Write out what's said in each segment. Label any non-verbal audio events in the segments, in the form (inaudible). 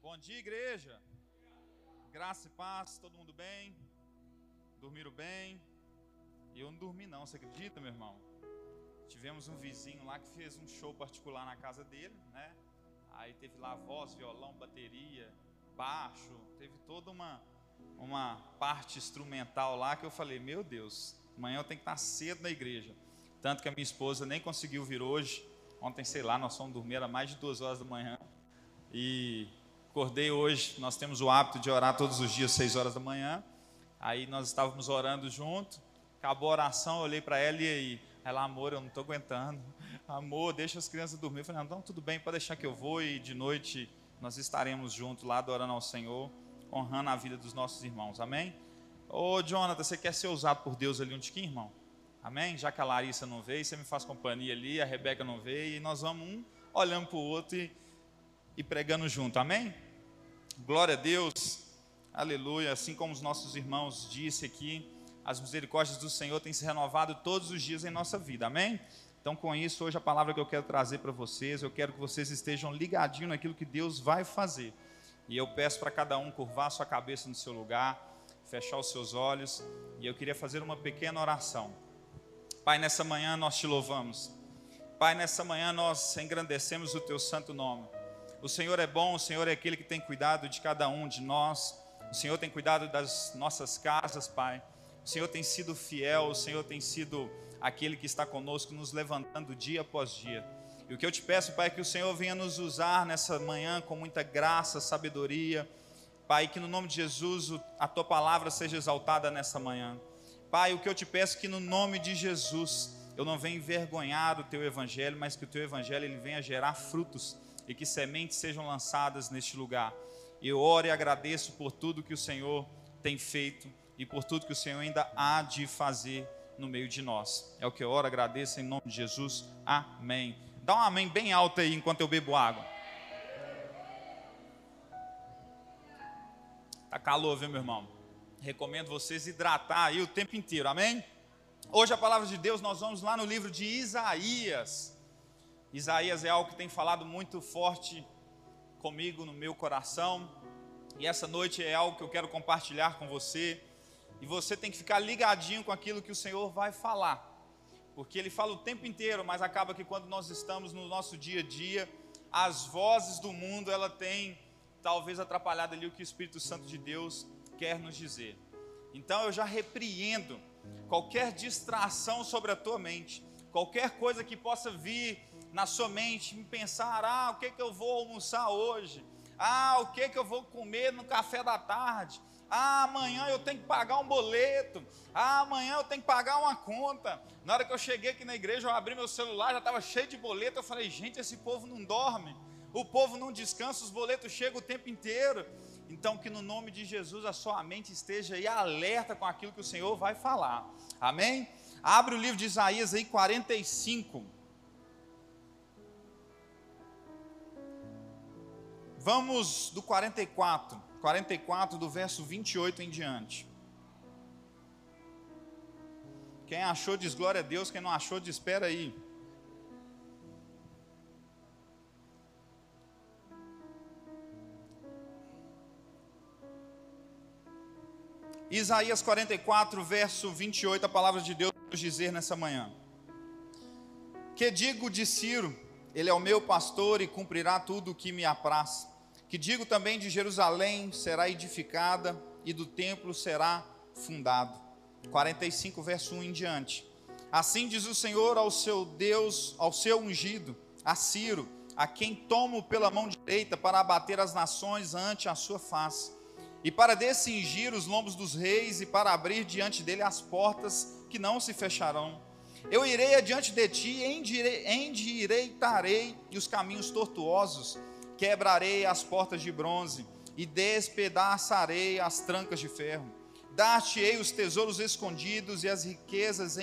Bom dia, igreja. Graça e paz, todo mundo bem? Dormiram bem? Eu não dormi não, você acredita, meu irmão? Tivemos um vizinho lá que fez um show particular na casa dele, né? Aí teve lá voz, violão, bateria, baixo, teve toda uma uma parte instrumental lá que eu falei, meu Deus, amanhã eu tenho que estar cedo na igreja. Tanto que a minha esposa nem conseguiu vir hoje. Ontem, sei lá, nós fomos dormir, era mais de duas horas da manhã. E acordei hoje, nós temos o hábito de orar todos os dias, seis horas da manhã. Aí nós estávamos orando junto. Acabou a oração, eu olhei para ela e aí, ela, amor, eu não estou aguentando. (laughs) Amor, deixa as crianças dormir. Eu falei, não, tudo bem, pode deixar que eu vou e de noite nós estaremos juntos lá adorando ao Senhor, honrando a vida dos nossos irmãos. Amém? Ô, Jonathan, você quer ser usado por Deus ali um tiquinho, irmão? Amém? Já que a Larissa não veio, você me faz companhia ali, a Rebeca não veio, e nós vamos um olhando para o outro e, e pregando junto. Amém? Glória a Deus. Aleluia. Assim como os nossos irmãos disse aqui, as misericórdias do Senhor têm se renovado todos os dias em nossa vida. Amém? Então, com isso, hoje a palavra que eu quero trazer para vocês, eu quero que vocês estejam ligadinhos naquilo que Deus vai fazer. E eu peço para cada um curvar sua cabeça no seu lugar, fechar os seus olhos, e eu queria fazer uma pequena oração. Pai, nessa manhã nós te louvamos. Pai, nessa manhã nós engrandecemos o teu santo nome. O Senhor é bom, o Senhor é aquele que tem cuidado de cada um de nós. O Senhor tem cuidado das nossas casas, Pai. O Senhor tem sido fiel, o Senhor tem sido aquele que está conosco, nos levantando dia após dia. E o que eu te peço, Pai, é que o Senhor venha nos usar nessa manhã com muita graça, sabedoria. Pai, que no nome de Jesus a tua palavra seja exaltada nessa manhã. Pai, o que eu te peço é que no nome de Jesus eu não venha envergonhar o teu evangelho, mas que o teu evangelho ele venha gerar frutos e que sementes sejam lançadas neste lugar. Eu oro e agradeço por tudo que o Senhor tem feito e por tudo que o Senhor ainda há de fazer no meio de nós. É o que eu oro, agradeço em nome de Jesus. Amém. Dá um amém bem alto aí enquanto eu bebo água. Tá calor, viu, meu irmão? Recomendo vocês hidratar aí o tempo inteiro, amém? Hoje a palavra de Deus, nós vamos lá no livro de Isaías. Isaías é algo que tem falado muito forte comigo no meu coração. E essa noite é algo que eu quero compartilhar com você. E você tem que ficar ligadinho com aquilo que o Senhor vai falar. Porque Ele fala o tempo inteiro, mas acaba que quando nós estamos no nosso dia a dia, as vozes do mundo, ela tem talvez atrapalhado ali o que o Espírito Santo de Deus quer nos dizer. Então eu já repreendo qualquer distração sobre a tua mente, qualquer coisa que possa vir na sua mente, em pensar: ah, o que, que eu vou almoçar hoje? Ah, o que, que eu vou comer no café da tarde? Ah, amanhã eu tenho que pagar um boleto. Ah, amanhã eu tenho que pagar uma conta. Na hora que eu cheguei aqui na igreja, eu abri meu celular, já estava cheio de boleto. Eu falei, gente, esse povo não dorme. O povo não descansa, os boletos chegam o tempo inteiro. Então, que no nome de Jesus a sua mente esteja aí alerta com aquilo que o Senhor vai falar. Amém? Abre o livro de Isaías aí, 45. Vamos do 44. 44, do verso 28 em diante. Quem achou diz glória a Deus, quem não achou diz espera aí. Isaías 44, verso 28, a palavra de Deus nos dizer nessa manhã. Que digo de Ciro, ele é o meu pastor e cumprirá tudo o que me apraz. Que digo também de Jerusalém, será edificada e do templo será fundado. 45, verso 1 em diante. Assim diz o Senhor ao seu Deus, ao seu ungido, a Ciro, a quem tomo pela mão direita para abater as nações ante a sua face e para descingir os lombos dos reis, e para abrir diante dele as portas que não se fecharão. Eu irei adiante de ti, endireitarei os caminhos tortuosos, quebrarei as portas de bronze, e despedaçarei as trancas de ferro. Dar-te-ei os tesouros escondidos e as riquezas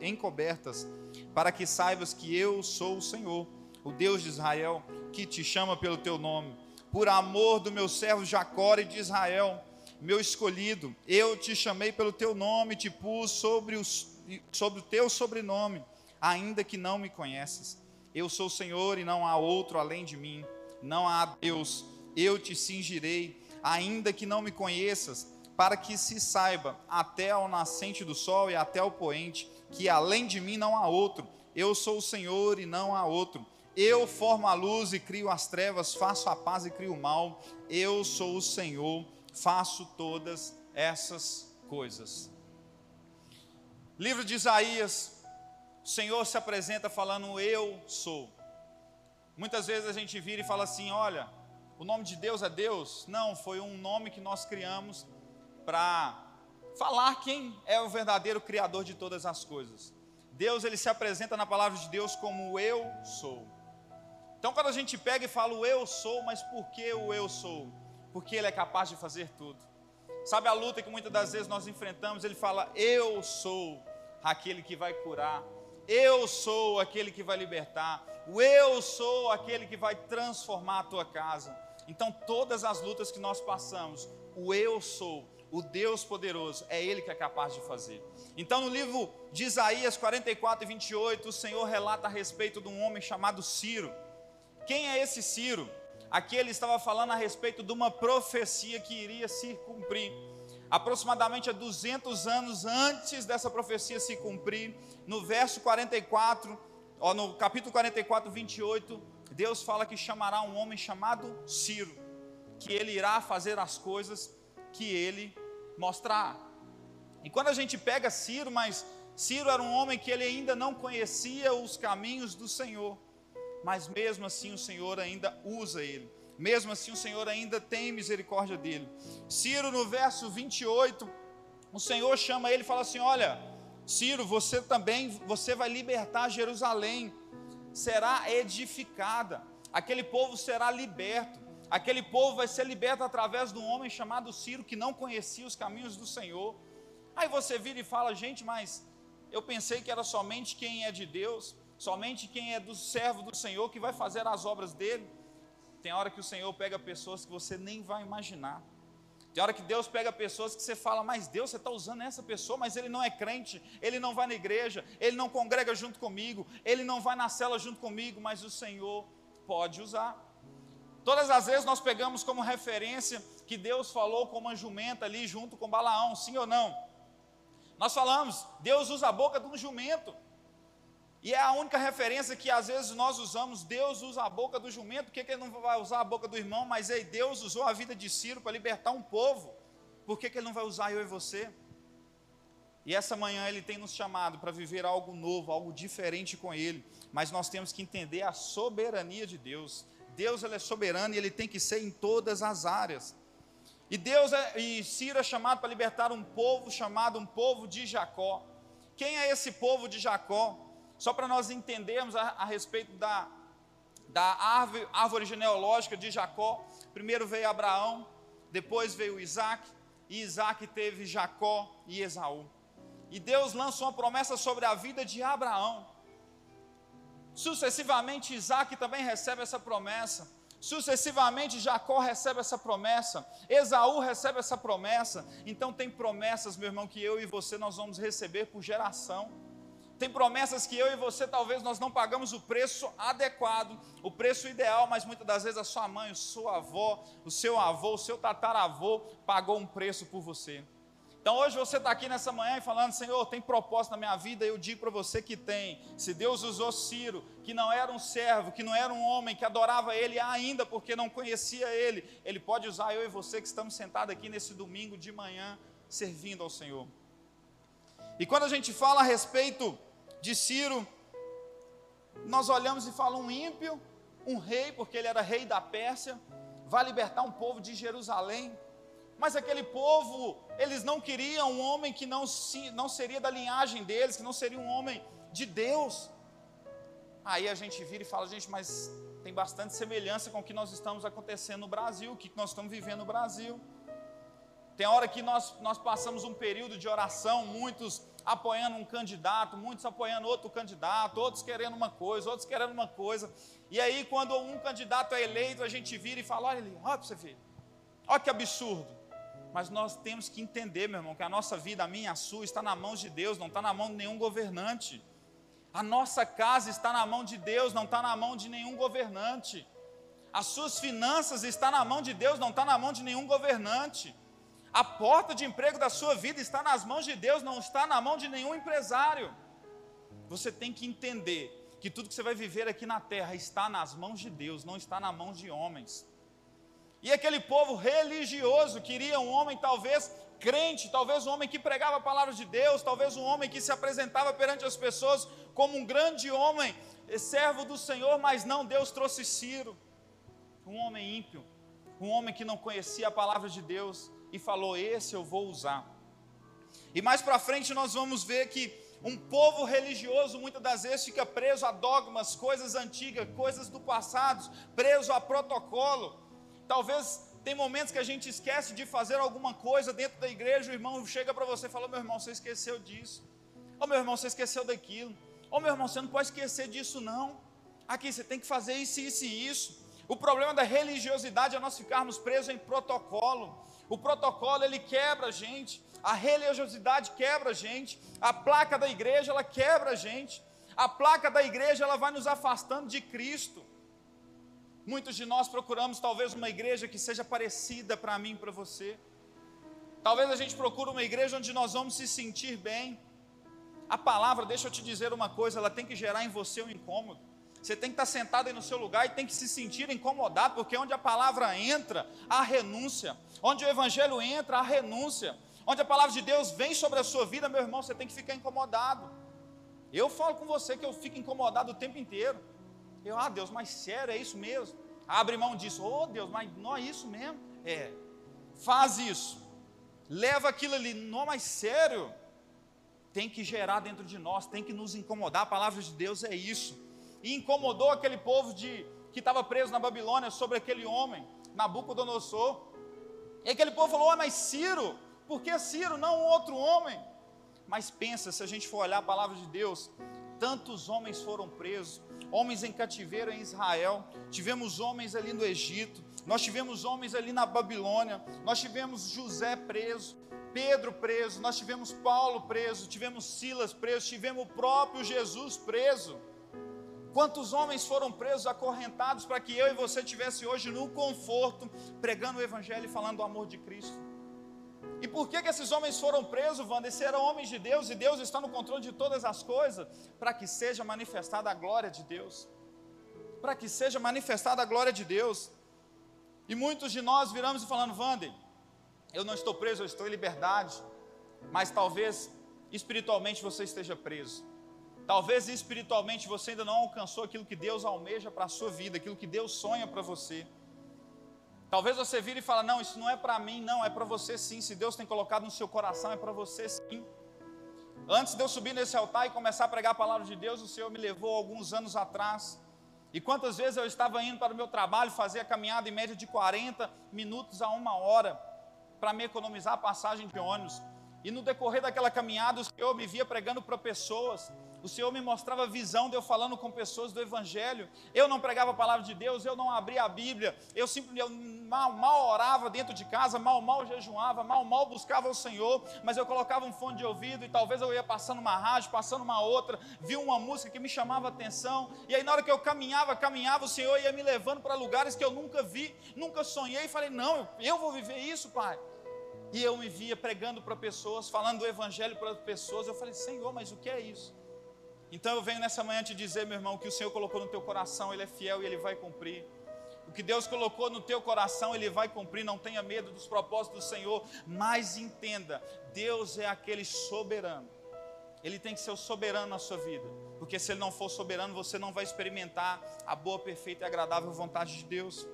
encobertas, para que saibas que eu sou o Senhor, o Deus de Israel, que te chama pelo teu nome por amor do meu servo Jacó e de Israel, meu escolhido, eu te chamei pelo teu nome, te pus sobre, os, sobre o teu sobrenome, ainda que não me conheces. Eu sou o Senhor e não há outro além de mim. Não há Deus. Eu te cingirei, ainda que não me conheças, para que se saiba até ao nascente do sol e até ao poente, que além de mim não há outro. Eu sou o Senhor e não há outro. Eu formo a luz e crio as trevas, faço a paz e crio o mal. Eu sou o Senhor, faço todas essas coisas. Livro de Isaías, o Senhor se apresenta falando: Eu sou. Muitas vezes a gente vira e fala assim: Olha, o nome de Deus é Deus. Não, foi um nome que nós criamos para falar quem é o verdadeiro Criador de todas as coisas. Deus, ele se apresenta na palavra de Deus como eu sou. Então, quando a gente pega e fala o eu sou, mas por que o eu sou? Porque ele é capaz de fazer tudo. Sabe a luta que muitas das vezes nós enfrentamos? Ele fala: Eu sou aquele que vai curar, eu sou aquele que vai libertar, o eu sou aquele que vai transformar a tua casa. Então, todas as lutas que nós passamos, o eu sou, o Deus poderoso, é Ele que é capaz de fazer. Então, no livro de Isaías 44 e 28, o Senhor relata a respeito de um homem chamado Ciro. Quem é esse Ciro? Aqui ele estava falando a respeito de uma profecia que iria se cumprir. Aproximadamente há 200 anos antes dessa profecia se cumprir, no verso 44, ó, no capítulo 44, 28, Deus fala que chamará um homem chamado Ciro, que ele irá fazer as coisas que ele mostrar. E quando a gente pega Ciro, mas Ciro era um homem que ele ainda não conhecia os caminhos do Senhor mas mesmo assim o Senhor ainda usa ele. Mesmo assim o Senhor ainda tem misericórdia dele. Ciro no verso 28, o Senhor chama ele e fala assim: "Olha, Ciro, você também, você vai libertar Jerusalém. Será edificada. Aquele povo será liberto. Aquele povo vai ser liberto através de um homem chamado Ciro que não conhecia os caminhos do Senhor. Aí você vira e fala: "Gente, mas eu pensei que era somente quem é de Deus. Somente quem é do servo do Senhor que vai fazer as obras dele. Tem hora que o Senhor pega pessoas que você nem vai imaginar. Tem hora que Deus pega pessoas que você fala, mas Deus, você está usando essa pessoa, mas ele não é crente, ele não vai na igreja, ele não congrega junto comigo, ele não vai na cela junto comigo, mas o Senhor pode usar. Todas as vezes nós pegamos como referência que Deus falou com uma jumenta ali junto com Balaão, sim ou não? Nós falamos, Deus usa a boca de um jumento. E é a única referência que às vezes nós usamos. Deus usa a boca do jumento, por que, que ele não vai usar a boca do irmão? Mas ei, Deus usou a vida de Ciro para libertar um povo, por que, que ele não vai usar eu e você? E essa manhã ele tem nos chamado para viver algo novo, algo diferente com ele, mas nós temos que entender a soberania de Deus. Deus ele é soberano e ele tem que ser em todas as áreas. E Deus é, e Ciro é chamado para libertar um povo chamado um povo de Jacó. Quem é esse povo de Jacó? Só para nós entendermos a, a respeito da, da árvore, árvore genealógica de Jacó. Primeiro veio Abraão, depois veio Isaac, e Isaac teve Jacó e Esaú. E Deus lança uma promessa sobre a vida de Abraão. Sucessivamente, Isaac também recebe essa promessa. Sucessivamente, Jacó recebe essa promessa. Esaú recebe essa promessa. Então, tem promessas, meu irmão, que eu e você nós vamos receber por geração. Tem promessas que eu e você talvez nós não pagamos o preço adequado, o preço ideal, mas muitas das vezes a sua mãe, a sua avó, o seu avô, o seu tataravô pagou um preço por você. Então hoje você está aqui nessa manhã e falando, Senhor, tem propósito na minha vida, eu digo para você que tem. Se Deus usou Ciro, que não era um servo, que não era um homem, que adorava Ele ainda porque não conhecia Ele, Ele pode usar eu e você que estamos sentados aqui nesse domingo de manhã, servindo ao Senhor. E quando a gente fala a respeito de Ciro, nós olhamos e falamos um ímpio, um rei, porque ele era rei da Pérsia, vai libertar um povo de Jerusalém. Mas aquele povo, eles não queriam um homem que não, se, não seria da linhagem deles, que não seria um homem de Deus. Aí a gente vira e fala, gente, mas tem bastante semelhança com o que nós estamos acontecendo no Brasil, o que nós estamos vivendo no Brasil. Tem hora que nós, nós passamos um período de oração, muitos apoiando um candidato, muitos apoiando outro candidato, outros querendo uma coisa, outros querendo uma coisa. E aí, quando um candidato é eleito, a gente vira e fala: olha ali, olha para você ver, olha que absurdo. Mas nós temos que entender, meu irmão, que a nossa vida, a minha, a sua, está na mão de Deus, não está na mão de nenhum governante. A nossa casa está na mão de Deus, não está na mão de nenhum governante. As suas finanças estão na mão de Deus, não está na mão de nenhum governante. A porta de emprego da sua vida está nas mãos de Deus, não está na mão de nenhum empresário. Você tem que entender que tudo que você vai viver aqui na terra está nas mãos de Deus, não está na mão de homens. E aquele povo religioso queria um homem, talvez crente, talvez um homem que pregava a palavra de Deus, talvez um homem que se apresentava perante as pessoas como um grande homem, servo do Senhor, mas não, Deus trouxe Ciro, um homem ímpio, um homem que não conhecia a palavra de Deus e falou: Esse eu vou usar. E mais para frente nós vamos ver que um povo religioso muitas das vezes fica preso a dogmas, coisas antigas, coisas do passado, preso a protocolo. Talvez tem momentos que a gente esquece de fazer alguma coisa dentro da igreja, o irmão chega para você e fala: Meu irmão, você esqueceu disso. Ô meu irmão, você esqueceu daquilo. Ô meu irmão, você não pode esquecer disso, não. Aqui você tem que fazer isso, isso e isso. O problema da religiosidade é nós ficarmos presos em protocolo. O protocolo ele quebra a gente, a religiosidade quebra a gente, a placa da igreja ela quebra a gente. A placa da igreja ela vai nos afastando de Cristo. Muitos de nós procuramos talvez uma igreja que seja parecida para mim para você. Talvez a gente procure uma igreja onde nós vamos se sentir bem. A palavra, deixa eu te dizer uma coisa, ela tem que gerar em você um incômodo. Você tem que estar sentado aí no seu lugar e tem que se sentir incomodado, porque onde a palavra entra, há renúncia. Onde o evangelho entra, há renúncia. Onde a palavra de Deus vem sobre a sua vida, meu irmão, você tem que ficar incomodado. Eu falo com você que eu fico incomodado o tempo inteiro. Eu, ah, Deus, mas sério, é isso mesmo? Abre mão disso. Oh, Deus, mas não é isso mesmo? É. Faz isso. Leva aquilo ali. Não, mas sério. Tem que gerar dentro de nós, tem que nos incomodar. A palavra de Deus é isso. E incomodou aquele povo de que estava preso na Babilônia sobre aquele homem, Nabucodonosor. E aquele povo falou: oh, mas Ciro, por que Ciro, não um outro homem? Mas pensa, se a gente for olhar a palavra de Deus, tantos homens foram presos, homens em cativeiro em Israel, tivemos homens ali no Egito, nós tivemos homens ali na Babilônia, nós tivemos José preso, Pedro preso, nós tivemos Paulo preso, tivemos Silas preso, tivemos o próprio Jesus preso. Quantos homens foram presos, acorrentados, para que eu e você tivesse hoje no conforto, pregando o Evangelho e falando do amor de Cristo? E por que, que esses homens foram presos, Wanda? Esses eram homens de Deus e Deus está no controle de todas as coisas, para que seja manifestada a glória de Deus. Para que seja manifestada a glória de Deus. E muitos de nós viramos e falando, Wander, eu não estou preso, eu estou em liberdade, mas talvez espiritualmente você esteja preso. Talvez espiritualmente você ainda não alcançou aquilo que Deus almeja para a sua vida, aquilo que Deus sonha para você. Talvez você vire e fale: "Não, isso não é para mim, não, é para você sim. Se Deus tem colocado no seu coração, é para você sim." Antes de eu subir nesse altar e começar a pregar a palavra de Deus, o Senhor me levou alguns anos atrás. E quantas vezes eu estava indo para o meu trabalho, fazer a caminhada em média de 40 minutos a uma hora, para me economizar a passagem de ônibus. E no decorrer daquela caminhada, o Senhor me via pregando para pessoas o Senhor me mostrava visão de eu falando com pessoas do Evangelho. Eu não pregava a palavra de Deus, eu não abria a Bíblia, eu simplesmente mal, mal orava dentro de casa, mal, mal jejuava, mal, mal buscava o Senhor, mas eu colocava um fone de ouvido e talvez eu ia passando uma rádio, passando uma outra, vi uma música que me chamava atenção, e aí na hora que eu caminhava, caminhava, o Senhor ia me levando para lugares que eu nunca vi, nunca sonhei, e falei: não, eu vou viver isso, Pai. E eu me via pregando para pessoas, falando do Evangelho para pessoas. Eu falei, Senhor, mas o que é isso? Então eu venho nessa manhã te dizer, meu irmão, que o Senhor colocou no teu coração, Ele é fiel e Ele vai cumprir. O que Deus colocou no teu coração, Ele vai cumprir. Não tenha medo dos propósitos do Senhor, mas entenda: Deus é aquele soberano. Ele tem que ser o soberano na sua vida, porque se Ele não for soberano, você não vai experimentar a boa, perfeita e agradável vontade de Deus.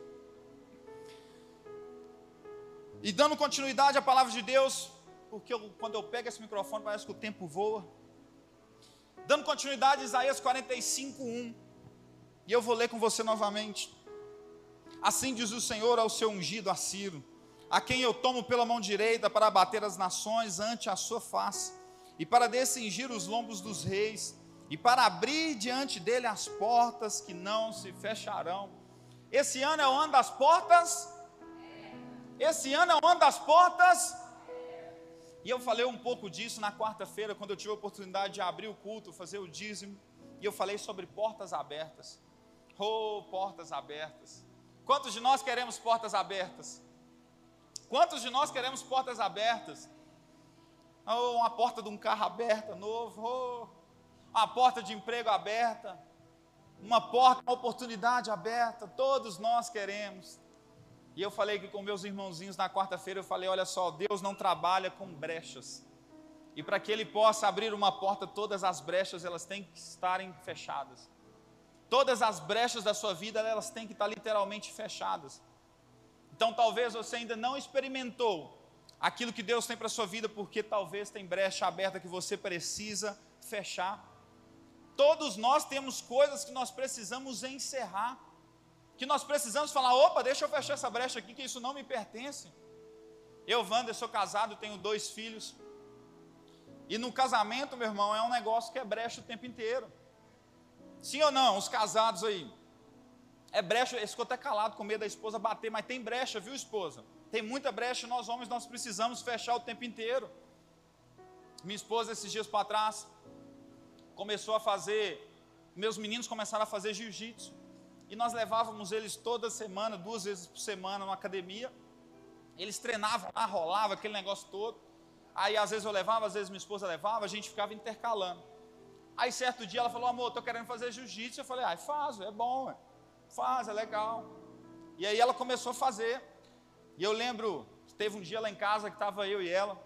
E dando continuidade à palavra de Deus, porque eu, quando eu pego esse microfone parece que o tempo voa. Dando continuidade a Isaías 45, 1. E eu vou ler com você novamente. Assim diz o Senhor ao seu ungido, a Ciro, a quem eu tomo pela mão direita para abater as nações ante a sua face, e para descingir os lombos dos reis, e para abrir diante dele as portas que não se fecharão. Esse ano é o ano das portas? Esse ano é o ano das portas? E eu falei um pouco disso na quarta-feira, quando eu tive a oportunidade de abrir o culto, fazer o dízimo. E eu falei sobre portas abertas. Oh, portas abertas. Quantos de nós queremos portas abertas? Quantos de nós queremos portas abertas? Oh, uma porta de um carro aberta, novo. Oh, uma porta de emprego aberta. Uma porta, uma oportunidade aberta. Todos nós queremos. E eu falei que com meus irmãozinhos na quarta-feira, eu falei: olha só, Deus não trabalha com brechas. E para que Ele possa abrir uma porta, todas as brechas elas têm que estarem fechadas. Todas as brechas da sua vida elas têm que estar literalmente fechadas. Então talvez você ainda não experimentou aquilo que Deus tem para a sua vida, porque talvez tem brecha aberta que você precisa fechar. Todos nós temos coisas que nós precisamos encerrar que nós precisamos falar: opa, deixa eu fechar essa brecha aqui, que isso não me pertence. Eu, Wander, sou casado, tenho dois filhos. E no casamento, meu irmão, é um negócio que é brecha o tempo inteiro. Sim ou não? Os casados aí. É brecha, eles ficou até calado com medo da esposa bater, mas tem brecha, viu, esposa? Tem muita brecha, nós homens nós precisamos fechar o tempo inteiro. Minha esposa, esses dias para trás, começou a fazer, meus meninos começaram a fazer jiu-jitsu. E nós levávamos eles toda semana, duas vezes por semana, na academia. Eles treinavam lá, rolava aquele negócio todo. Aí às vezes eu levava, às vezes minha esposa levava, a gente ficava intercalando. Aí certo dia ela falou, amor, estou querendo fazer jiu-jitsu. Eu falei, ah, faz, é bom, faz, é legal. E aí ela começou a fazer. E eu lembro, teve um dia lá em casa que estava eu e ela.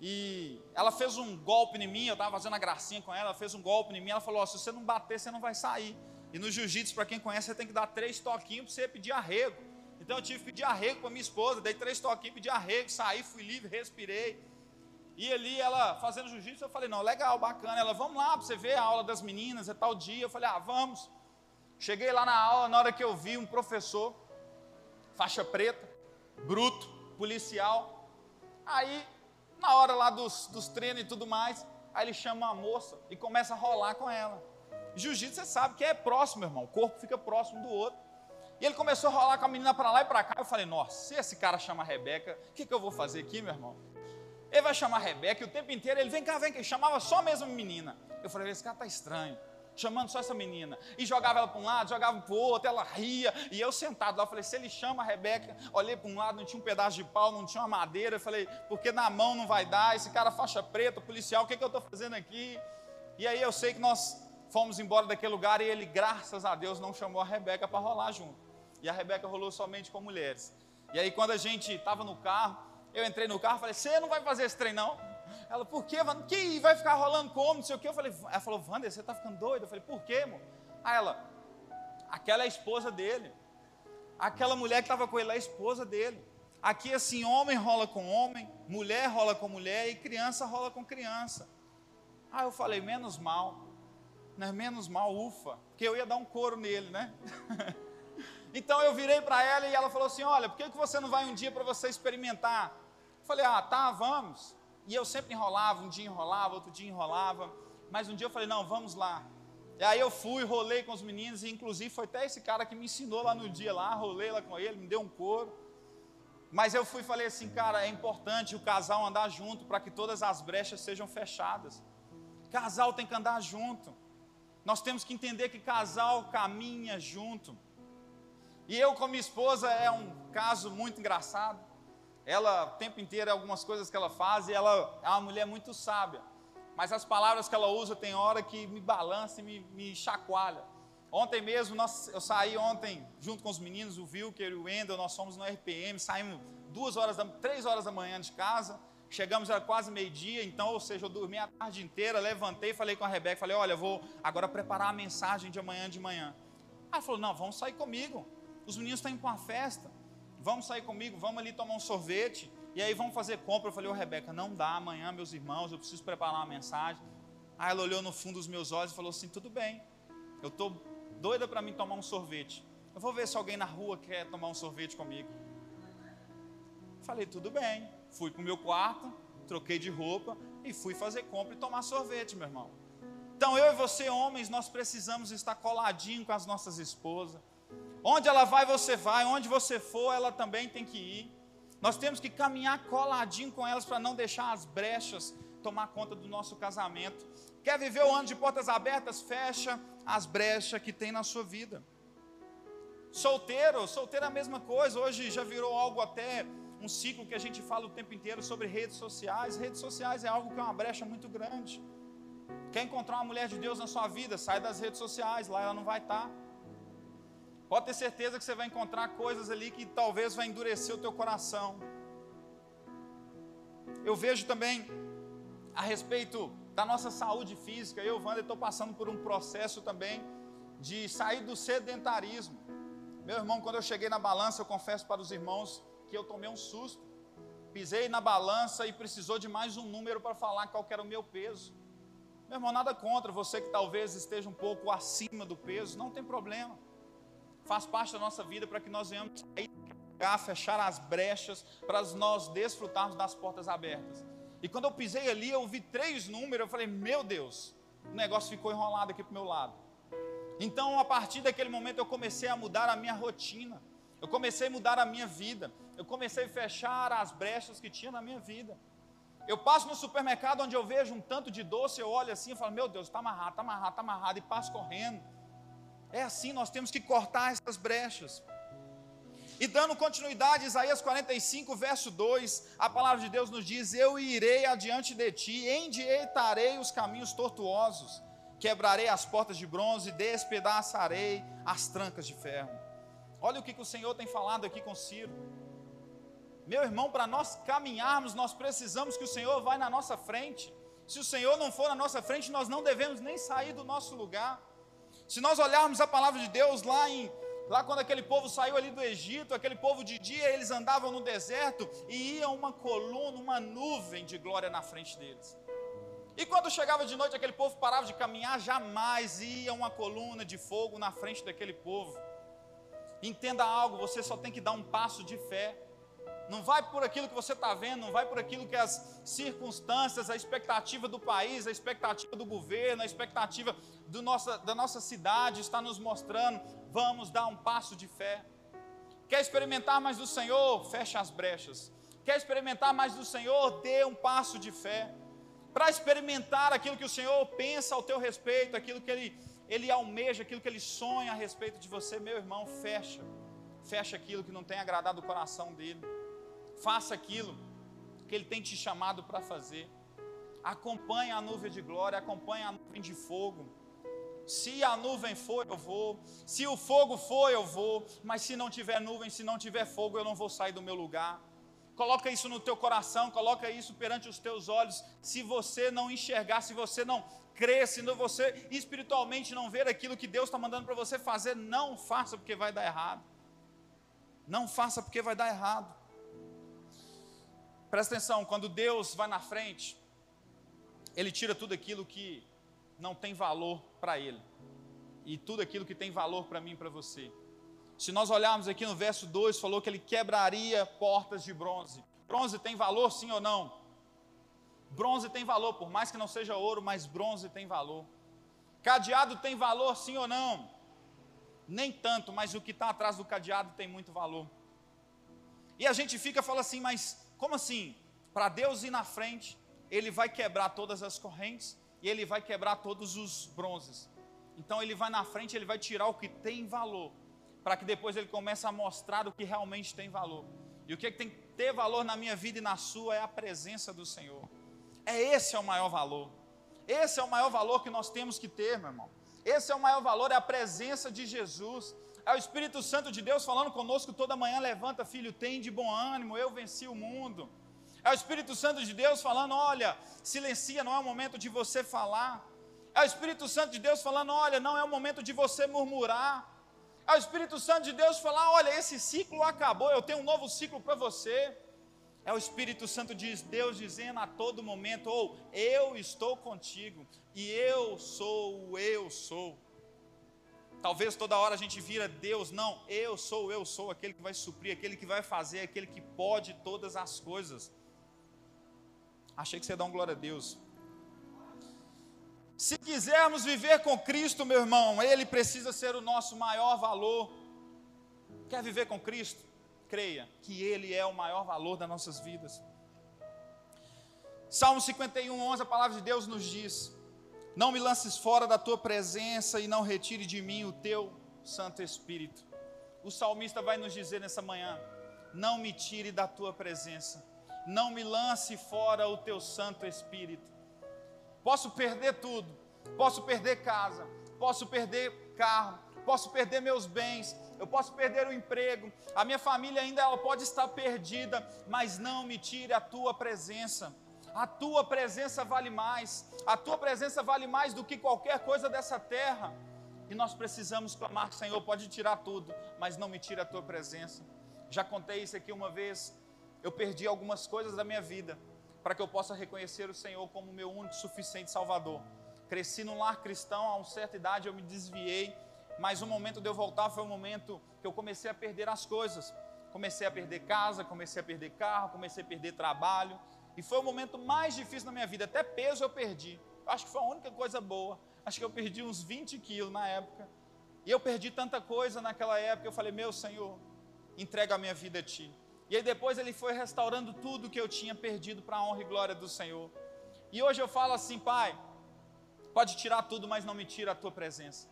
E ela fez um golpe em mim, eu estava fazendo a gracinha com ela, ela fez um golpe em mim, ela falou, oh, se você não bater, você não vai sair. E no jiu-jitsu, para quem conhece, você tem que dar três toquinhos para você pedir arrego. Então eu tive que pedir arrego para minha esposa, dei três toquinhos, pedi arrego, saí, fui livre, respirei. E ali ela fazendo jiu-jitsu, eu falei, não, legal, bacana. Ela, vamos lá para você ver a aula das meninas, é tal dia. Eu falei, ah, vamos. Cheguei lá na aula, na hora que eu vi um professor, faixa preta, bruto, policial. Aí, na hora lá dos, dos treinos e tudo mais, aí ele chama uma moça e começa a rolar com ela. Jiu-jitsu você sabe que é próximo, irmão. O corpo fica próximo do outro. E ele começou a rolar com a menina para lá e para cá. Eu falei, nossa, se esse cara chama Rebeca, o que, que eu vou fazer aqui, meu irmão? Ele vai chamar Rebeca e o tempo inteiro ele vem cá, vem cá. Ele chamava só a mesma menina. Eu falei, esse cara tá estranho. Chamando só essa menina. E jogava ela para um lado, jogava para o outro, ela ria. E eu sentado lá, eu falei, se ele chama a Rebeca, olhei para um lado, não tinha um pedaço de pau, não tinha uma madeira. Eu falei, porque na mão não vai dar. Esse cara faixa preta, policial, o que, que eu estou fazendo aqui? E aí eu sei que nós fomos embora daquele lugar e ele, graças a Deus, não chamou a Rebeca para rolar junto. E a Rebeca rolou somente com mulheres. E aí, quando a gente estava no carro, eu entrei no carro e falei: Você não vai fazer esse trem, não? Ela, por quê, Wander? Que vai ficar rolando como? Não sei o quê. Eu falei: Ela falou, Wander, você está ficando doido? Eu falei: Por quê, amor? Aí ela, aquela é a esposa dele. Aquela mulher que estava com ele é a esposa dele. Aqui, assim, homem rola com homem, mulher rola com mulher e criança rola com criança. Aí eu falei: Menos mal né? menos mal, ufa, porque eu ia dar um couro nele, né? (laughs) então eu virei para ela e ela falou assim: Olha, por que, que você não vai um dia para você experimentar? Eu falei: Ah, tá, vamos. E eu sempre enrolava, um dia enrolava, outro dia enrolava, mas um dia eu falei: Não, vamos lá. E aí eu fui, rolei com os meninos, e inclusive foi até esse cara que me ensinou lá no dia lá, rolei lá com ele, me deu um couro. Mas eu fui e falei assim, cara, é importante o casal andar junto para que todas as brechas sejam fechadas. Casal tem que andar junto. Nós temos que entender que casal caminha junto. E eu com minha esposa é um caso muito engraçado. Ela, o tempo inteiro, algumas coisas que ela faz, e ela é uma mulher muito sábia. Mas as palavras que ela usa tem hora que me balança e me, me chacoalha. Ontem mesmo, nós, eu saí ontem junto com os meninos, o Wilker e o Wendel, nós fomos no RPM, saímos duas horas, da, três horas da manhã de casa. Chegamos a quase meio-dia, então, ou seja, eu dormi a tarde inteira, levantei, falei com a Rebeca, falei, olha, vou agora preparar a mensagem de amanhã de manhã. Ela falou, não, vamos sair comigo. Os meninos estão indo para uma festa. Vamos sair comigo, vamos ali tomar um sorvete. E aí vamos fazer compra. Eu falei, ô Rebeca, não dá amanhã, meus irmãos, eu preciso preparar uma mensagem. Aí ela olhou no fundo dos meus olhos e falou assim: tudo bem, eu estou doida para mim tomar um sorvete. Eu vou ver se alguém na rua quer tomar um sorvete comigo. Falei, tudo bem. Fui para o meu quarto, troquei de roupa e fui fazer compra e tomar sorvete, meu irmão. Então eu e você, homens, nós precisamos estar coladinho com as nossas esposas. Onde ela vai, você vai. Onde você for, ela também tem que ir. Nós temos que caminhar coladinho com elas para não deixar as brechas tomar conta do nosso casamento. Quer viver o ano de portas abertas? Fecha as brechas que tem na sua vida. Solteiro, solteiro é a mesma coisa. Hoje já virou algo até um ciclo que a gente fala o tempo inteiro sobre redes sociais. Redes sociais é algo que é uma brecha muito grande. Quer encontrar uma mulher de Deus na sua vida? Sai das redes sociais, lá ela não vai estar. Pode ter certeza que você vai encontrar coisas ali que talvez vai endurecer o teu coração. Eu vejo também a respeito da nossa saúde física. Eu, Wander, estou passando por um processo também de sair do sedentarismo. Meu irmão, quando eu cheguei na balança, eu confesso para os irmãos que eu tomei um susto. Pisei na balança e precisou de mais um número para falar qual era o meu peso. Meu irmão, nada contra você que talvez esteja um pouco acima do peso, não tem problema. Faz parte da nossa vida para que nós venhamos sair, fechar as brechas, para nós desfrutarmos das portas abertas. E quando eu pisei ali, eu vi três números, eu falei, meu Deus, o negócio ficou enrolado aqui para o meu lado. Então, a partir daquele momento, eu comecei a mudar a minha rotina, eu comecei a mudar a minha vida, eu comecei a fechar as brechas que tinha na minha vida. Eu passo no supermercado onde eu vejo um tanto de doce, eu olho assim e falo, meu Deus, está amarrado, está amarrado, está amarrado, e passo correndo. É assim, nós temos que cortar essas brechas. E dando continuidade, Isaías 45, verso 2, a palavra de Deus nos diz: Eu irei adiante de ti, endireitarei os caminhos tortuosos, quebrarei as portas de bronze, despedaçarei as trancas de ferro. Olha o que, que o Senhor tem falado aqui com Ciro. Meu irmão, para nós caminharmos, nós precisamos que o Senhor vá na nossa frente. Se o Senhor não for na nossa frente, nós não devemos nem sair do nosso lugar. Se nós olharmos a palavra de Deus lá em Lá quando aquele povo saiu ali do Egito, aquele povo de dia, eles andavam no deserto e ia uma coluna, uma nuvem de glória na frente deles. E quando chegava de noite, aquele povo parava de caminhar, jamais ia uma coluna de fogo na frente daquele povo. Entenda algo, você só tem que dar um passo de fé. Não vai por aquilo que você está vendo, não vai por aquilo que as circunstâncias, a expectativa do país, a expectativa do governo, a expectativa nossa, da nossa cidade está nos mostrando. Vamos dar um passo de fé. Quer experimentar mais do Senhor? Feche as brechas. Quer experimentar mais do Senhor? Dê um passo de fé. Para experimentar aquilo que o Senhor pensa ao teu respeito, aquilo que Ele, Ele almeja, aquilo que Ele sonha a respeito de você, meu irmão, fecha. Fecha aquilo que não tem agradado o coração dele. Faça aquilo que Ele tem te chamado para fazer. Acompanhe a nuvem de glória, acompanhe a nuvem de fogo. Se a nuvem for, eu vou. Se o fogo for, eu vou. Mas se não tiver nuvem, se não tiver fogo, eu não vou sair do meu lugar. Coloca isso no teu coração, coloca isso perante os teus olhos. Se você não enxergar, se você não crer, se você espiritualmente não ver aquilo que Deus está mandando para você fazer, não faça porque vai dar errado. Não faça porque vai dar errado. Presta atenção, quando Deus vai na frente, Ele tira tudo aquilo que não tem valor para Ele, e tudo aquilo que tem valor para mim e para você. Se nós olharmos aqui no verso 2, falou que Ele quebraria portas de bronze. Bronze tem valor, sim ou não? Bronze tem valor, por mais que não seja ouro, mas bronze tem valor. Cadeado tem valor, sim ou não? Nem tanto, mas o que está atrás do cadeado tem muito valor. E a gente fica falando assim, mas como assim? Para Deus ir na frente, Ele vai quebrar todas as correntes e Ele vai quebrar todos os bronzes. Então Ele vai na frente, Ele vai tirar o que tem valor, para que depois Ele comece a mostrar o que realmente tem valor. E o que, é que tem que ter valor na minha vida e na sua é a presença do Senhor. É esse é o maior valor. Esse é o maior valor que nós temos que ter, meu irmão. Esse é o maior valor, é a presença de Jesus. É o Espírito Santo de Deus falando conosco toda manhã: levanta, filho, tem de bom ânimo, eu venci o mundo. É o Espírito Santo de Deus falando: olha, silencia, não é o momento de você falar. É o Espírito Santo de Deus falando: olha, não é o momento de você murmurar. É o Espírito Santo de Deus falar: olha, esse ciclo acabou, eu tenho um novo ciclo para você. É o Espírito Santo de Deus dizendo a todo momento: ou oh, eu estou contigo, e eu sou o eu sou. Talvez toda hora a gente vira Deus, não, eu sou, eu sou aquele que vai suprir, aquele que vai fazer, aquele que pode todas as coisas. Achei que você dar um glória a Deus. Se quisermos viver com Cristo, meu irmão, Ele precisa ser o nosso maior valor. Quer viver com Cristo? Creia que Ele é o maior valor das nossas vidas. Salmo 51, 11, a palavra de Deus nos diz: Não me lances fora da tua presença e não retire de mim o teu Santo Espírito. O salmista vai nos dizer nessa manhã: não me tire da tua presença, não me lance fora o teu Santo Espírito. Posso perder tudo, posso perder casa, posso perder carro, posso perder meus bens, eu posso perder o emprego, a minha família ainda ela pode estar perdida, mas não me tire a tua presença. A tua presença vale mais, a tua presença vale mais do que qualquer coisa dessa terra. E nós precisamos clamar, Senhor, pode tirar tudo, mas não me tire a tua presença. Já contei isso aqui uma vez. Eu perdi algumas coisas da minha vida para que eu possa reconhecer o Senhor como meu único suficiente Salvador. Cresci num lar cristão, a uma certa idade eu me desviei, mas o momento de eu voltar foi o momento que eu comecei a perder as coisas. Comecei a perder casa, comecei a perder carro, comecei a perder trabalho, e foi o momento mais difícil na minha vida. Até peso eu perdi. Acho que foi a única coisa boa. Acho que eu perdi uns 20 quilos na época. E eu perdi tanta coisa naquela época. Eu falei, meu Senhor, entrega a minha vida a Ti. E aí depois Ele foi restaurando tudo que eu tinha perdido para a honra e glória do Senhor. E hoje eu falo assim, Pai, pode tirar tudo, mas não me tira a Tua presença.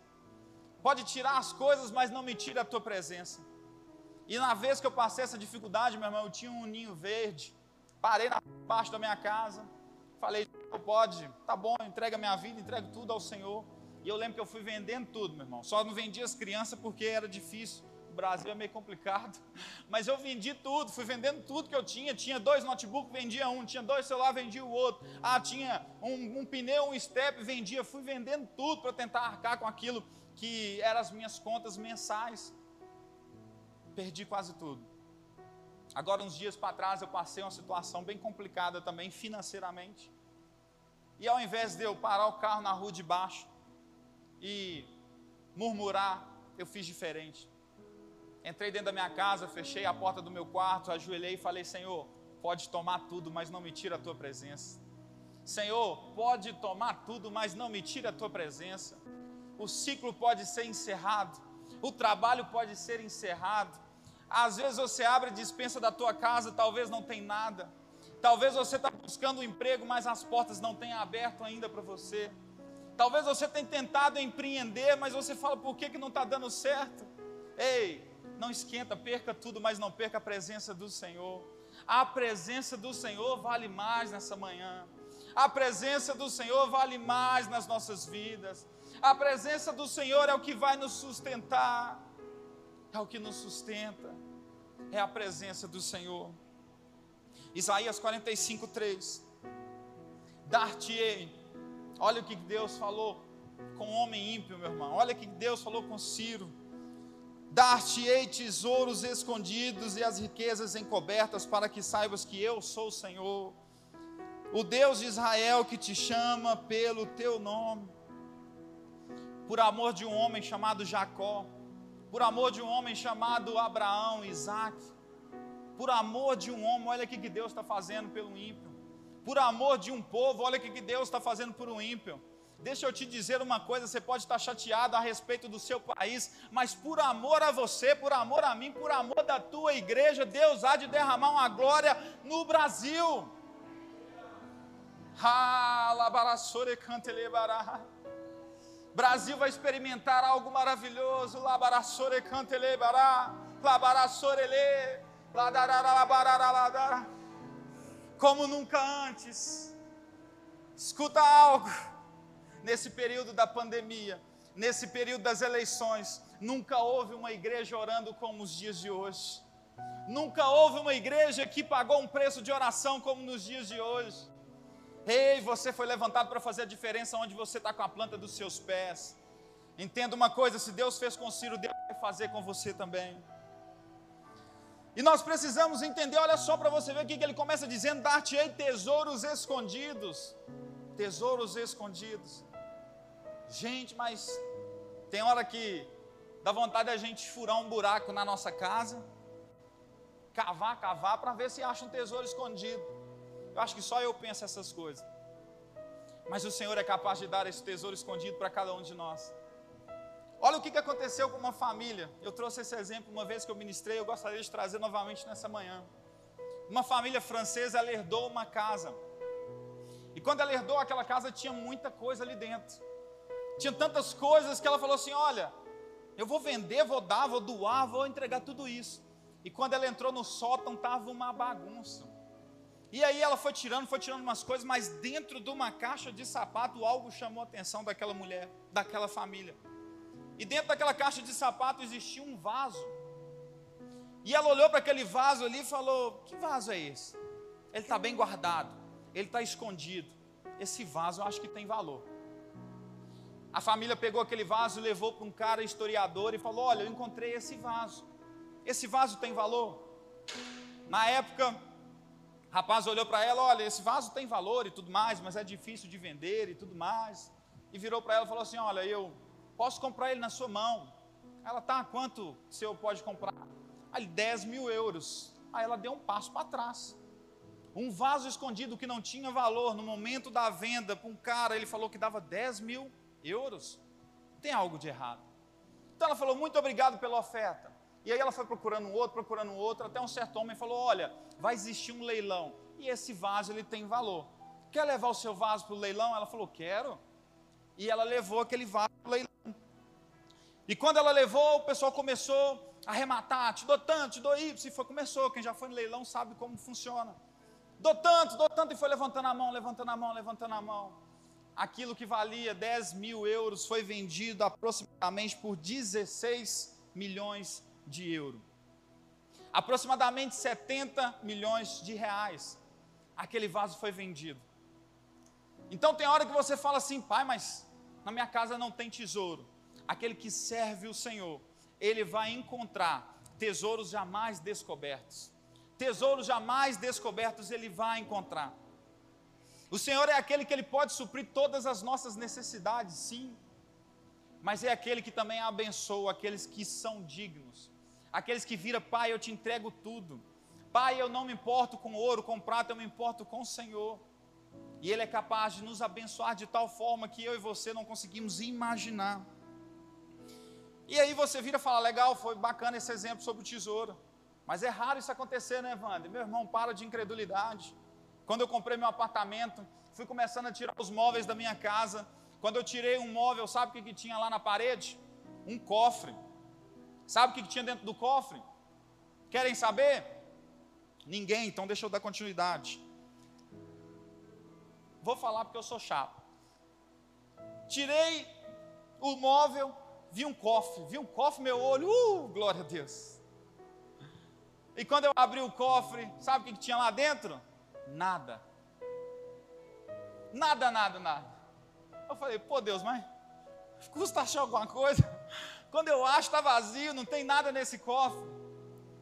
Pode tirar as coisas, mas não me tira a Tua presença. E na vez que eu passei essa dificuldade, meu irmão, eu tinha um ninho verde. Parei na parte da minha casa. Falei, pode, tá bom, entrega minha vida, entrega tudo ao Senhor. E eu lembro que eu fui vendendo tudo, meu irmão. Só não vendia as crianças porque era difícil. Brasil é meio complicado, (laughs) mas eu vendi tudo, fui vendendo tudo que eu tinha. Tinha dois notebooks, vendia um, tinha dois celulares, vendia o outro. Ah, tinha um, um pneu, um step, vendia. Fui vendendo tudo para tentar arcar com aquilo que eram as minhas contas mensais. Perdi quase tudo. Agora, uns dias para trás, eu passei uma situação bem complicada também financeiramente. E ao invés de eu parar o carro na rua de baixo e murmurar, eu fiz diferente. Entrei dentro da minha casa, fechei a porta do meu quarto, ajoelhei e falei: Senhor, pode tomar tudo, mas não me tira a tua presença. Senhor, pode tomar tudo, mas não me tira a tua presença. O ciclo pode ser encerrado, o trabalho pode ser encerrado. Às vezes você abre a dispensa da tua casa, talvez não tem nada. Talvez você está buscando um emprego, mas as portas não têm aberto ainda para você. Talvez você tenha tentado empreender, mas você fala, por que, que não está dando certo? Ei, não esquenta, perca tudo, mas não perca a presença do Senhor. A presença do Senhor vale mais nessa manhã. A presença do Senhor vale mais nas nossas vidas. A presença do Senhor é o que vai nos sustentar. É o que nos sustenta. É a presença do Senhor. Isaías 45, 3. Dar-te-ei. Olha o que Deus falou com o homem ímpio, meu irmão. Olha o que Deus falou com Ciro Dar-te-ei tesouros escondidos e as riquezas encobertas, para que saibas que eu sou o Senhor, o Deus de Israel que te chama pelo teu nome. Por amor de um homem chamado Jacó, por amor de um homem chamado Abraão, Isaac, por amor de um homem, olha o que Deus está fazendo pelo ímpio, por amor de um povo, olha o que Deus está fazendo por um ímpio. Deixa eu te dizer uma coisa: você pode estar chateado a respeito do seu país, mas por amor a você, por amor a mim, por amor da tua igreja, Deus há de derramar uma glória no Brasil. Brasil vai experimentar algo maravilhoso. Como nunca antes. Escuta algo nesse período da pandemia, nesse período das eleições, nunca houve uma igreja orando como os dias de hoje. Nunca houve uma igreja que pagou um preço de oração como nos dias de hoje. Ei, você foi levantado para fazer a diferença onde você está com a planta dos seus pés. Entenda uma coisa: se Deus fez com Ciro, Deus vai fazer com você também. E nós precisamos entender, olha só para você ver o que ele começa dizendo: dar-te-ei tesouros escondidos. Tesouros escondidos. Gente, mas tem hora que dá vontade a gente furar um buraco na nossa casa, cavar, cavar, para ver se acha um tesouro escondido. Eu acho que só eu penso essas coisas. Mas o Senhor é capaz de dar esse tesouro escondido para cada um de nós. Olha o que aconteceu com uma família. Eu trouxe esse exemplo uma vez que eu ministrei, eu gostaria de trazer novamente nessa manhã. Uma família francesa ela herdou uma casa. E quando ela herdou aquela casa, tinha muita coisa ali dentro. Tinha tantas coisas que ela falou assim: Olha, eu vou vender, vou dar, vou doar, vou entregar tudo isso. E quando ela entrou no sótão, estava uma bagunça. E aí ela foi tirando, foi tirando umas coisas, mas dentro de uma caixa de sapato algo chamou a atenção daquela mulher, daquela família. E dentro daquela caixa de sapato existia um vaso. E ela olhou para aquele vaso ali e falou: Que vaso é esse? Ele está bem guardado, ele está escondido. Esse vaso eu acho que tem valor. A família pegou aquele vaso, levou para um cara historiador e falou: Olha, eu encontrei esse vaso. Esse vaso tem valor? Na época, o rapaz olhou para ela: Olha, esse vaso tem valor e tudo mais, mas é difícil de vender e tudo mais. E virou para ela e falou assim: Olha, eu posso comprar ele na sua mão. Ela, tá, quanto o senhor pode comprar? Aí, 10 mil euros. Aí ela deu um passo para trás. Um vaso escondido que não tinha valor no momento da venda para um cara, ele falou que dava 10 mil euros. Tem algo de errado. Então ela falou: Muito obrigado pela oferta. E aí ela foi procurando um outro, procurando um outro, até um certo homem falou: Olha, vai existir um leilão. E esse vaso ele tem valor. Quer levar o seu vaso para o leilão? Ela falou: Quero. E ela levou aquele vaso para o leilão. E quando ela levou, o pessoal começou a arrematar: Te dou tanto, te dou isso. E foi, começou. Quem já foi no leilão sabe como funciona. Dou tanto, dou tanto. E foi levantando a mão, levantando a mão, levantando a mão. Aquilo que valia 10 mil euros foi vendido aproximadamente por 16 milhões de euros. Aproximadamente 70 milhões de reais. Aquele vaso foi vendido. Então tem hora que você fala assim, pai, mas na minha casa não tem tesouro. Aquele que serve o Senhor, ele vai encontrar tesouros jamais descobertos. Tesouros jamais descobertos ele vai encontrar. O Senhor é aquele que ele pode suprir todas as nossas necessidades, sim. Mas é aquele que também abençoa aqueles que são dignos. Aqueles que viram, Pai, eu te entrego tudo. Pai, eu não me importo com ouro, com prata, eu me importo com o Senhor. E Ele é capaz de nos abençoar de tal forma que eu e você não conseguimos imaginar. E aí você vira e fala: legal, foi bacana esse exemplo sobre o tesouro. Mas é raro isso acontecer, né, Wander? Meu irmão, para de incredulidade. Quando eu comprei meu apartamento, fui começando a tirar os móveis da minha casa. Quando eu tirei um móvel, sabe o que, que tinha lá na parede? Um cofre. Sabe o que, tinha dentro do cofre? Querem saber? Ninguém, então deixa eu dar continuidade. Vou falar porque eu sou chato. Tirei o móvel, vi um cofre, vi um cofre, meu olho, uh, glória a Deus. E quando eu abri o cofre, sabe o que tinha lá dentro? Nada. Nada, nada, nada. Eu falei, pô Deus, mas custa achar alguma coisa? Quando eu acho, está vazio, não tem nada nesse cofre.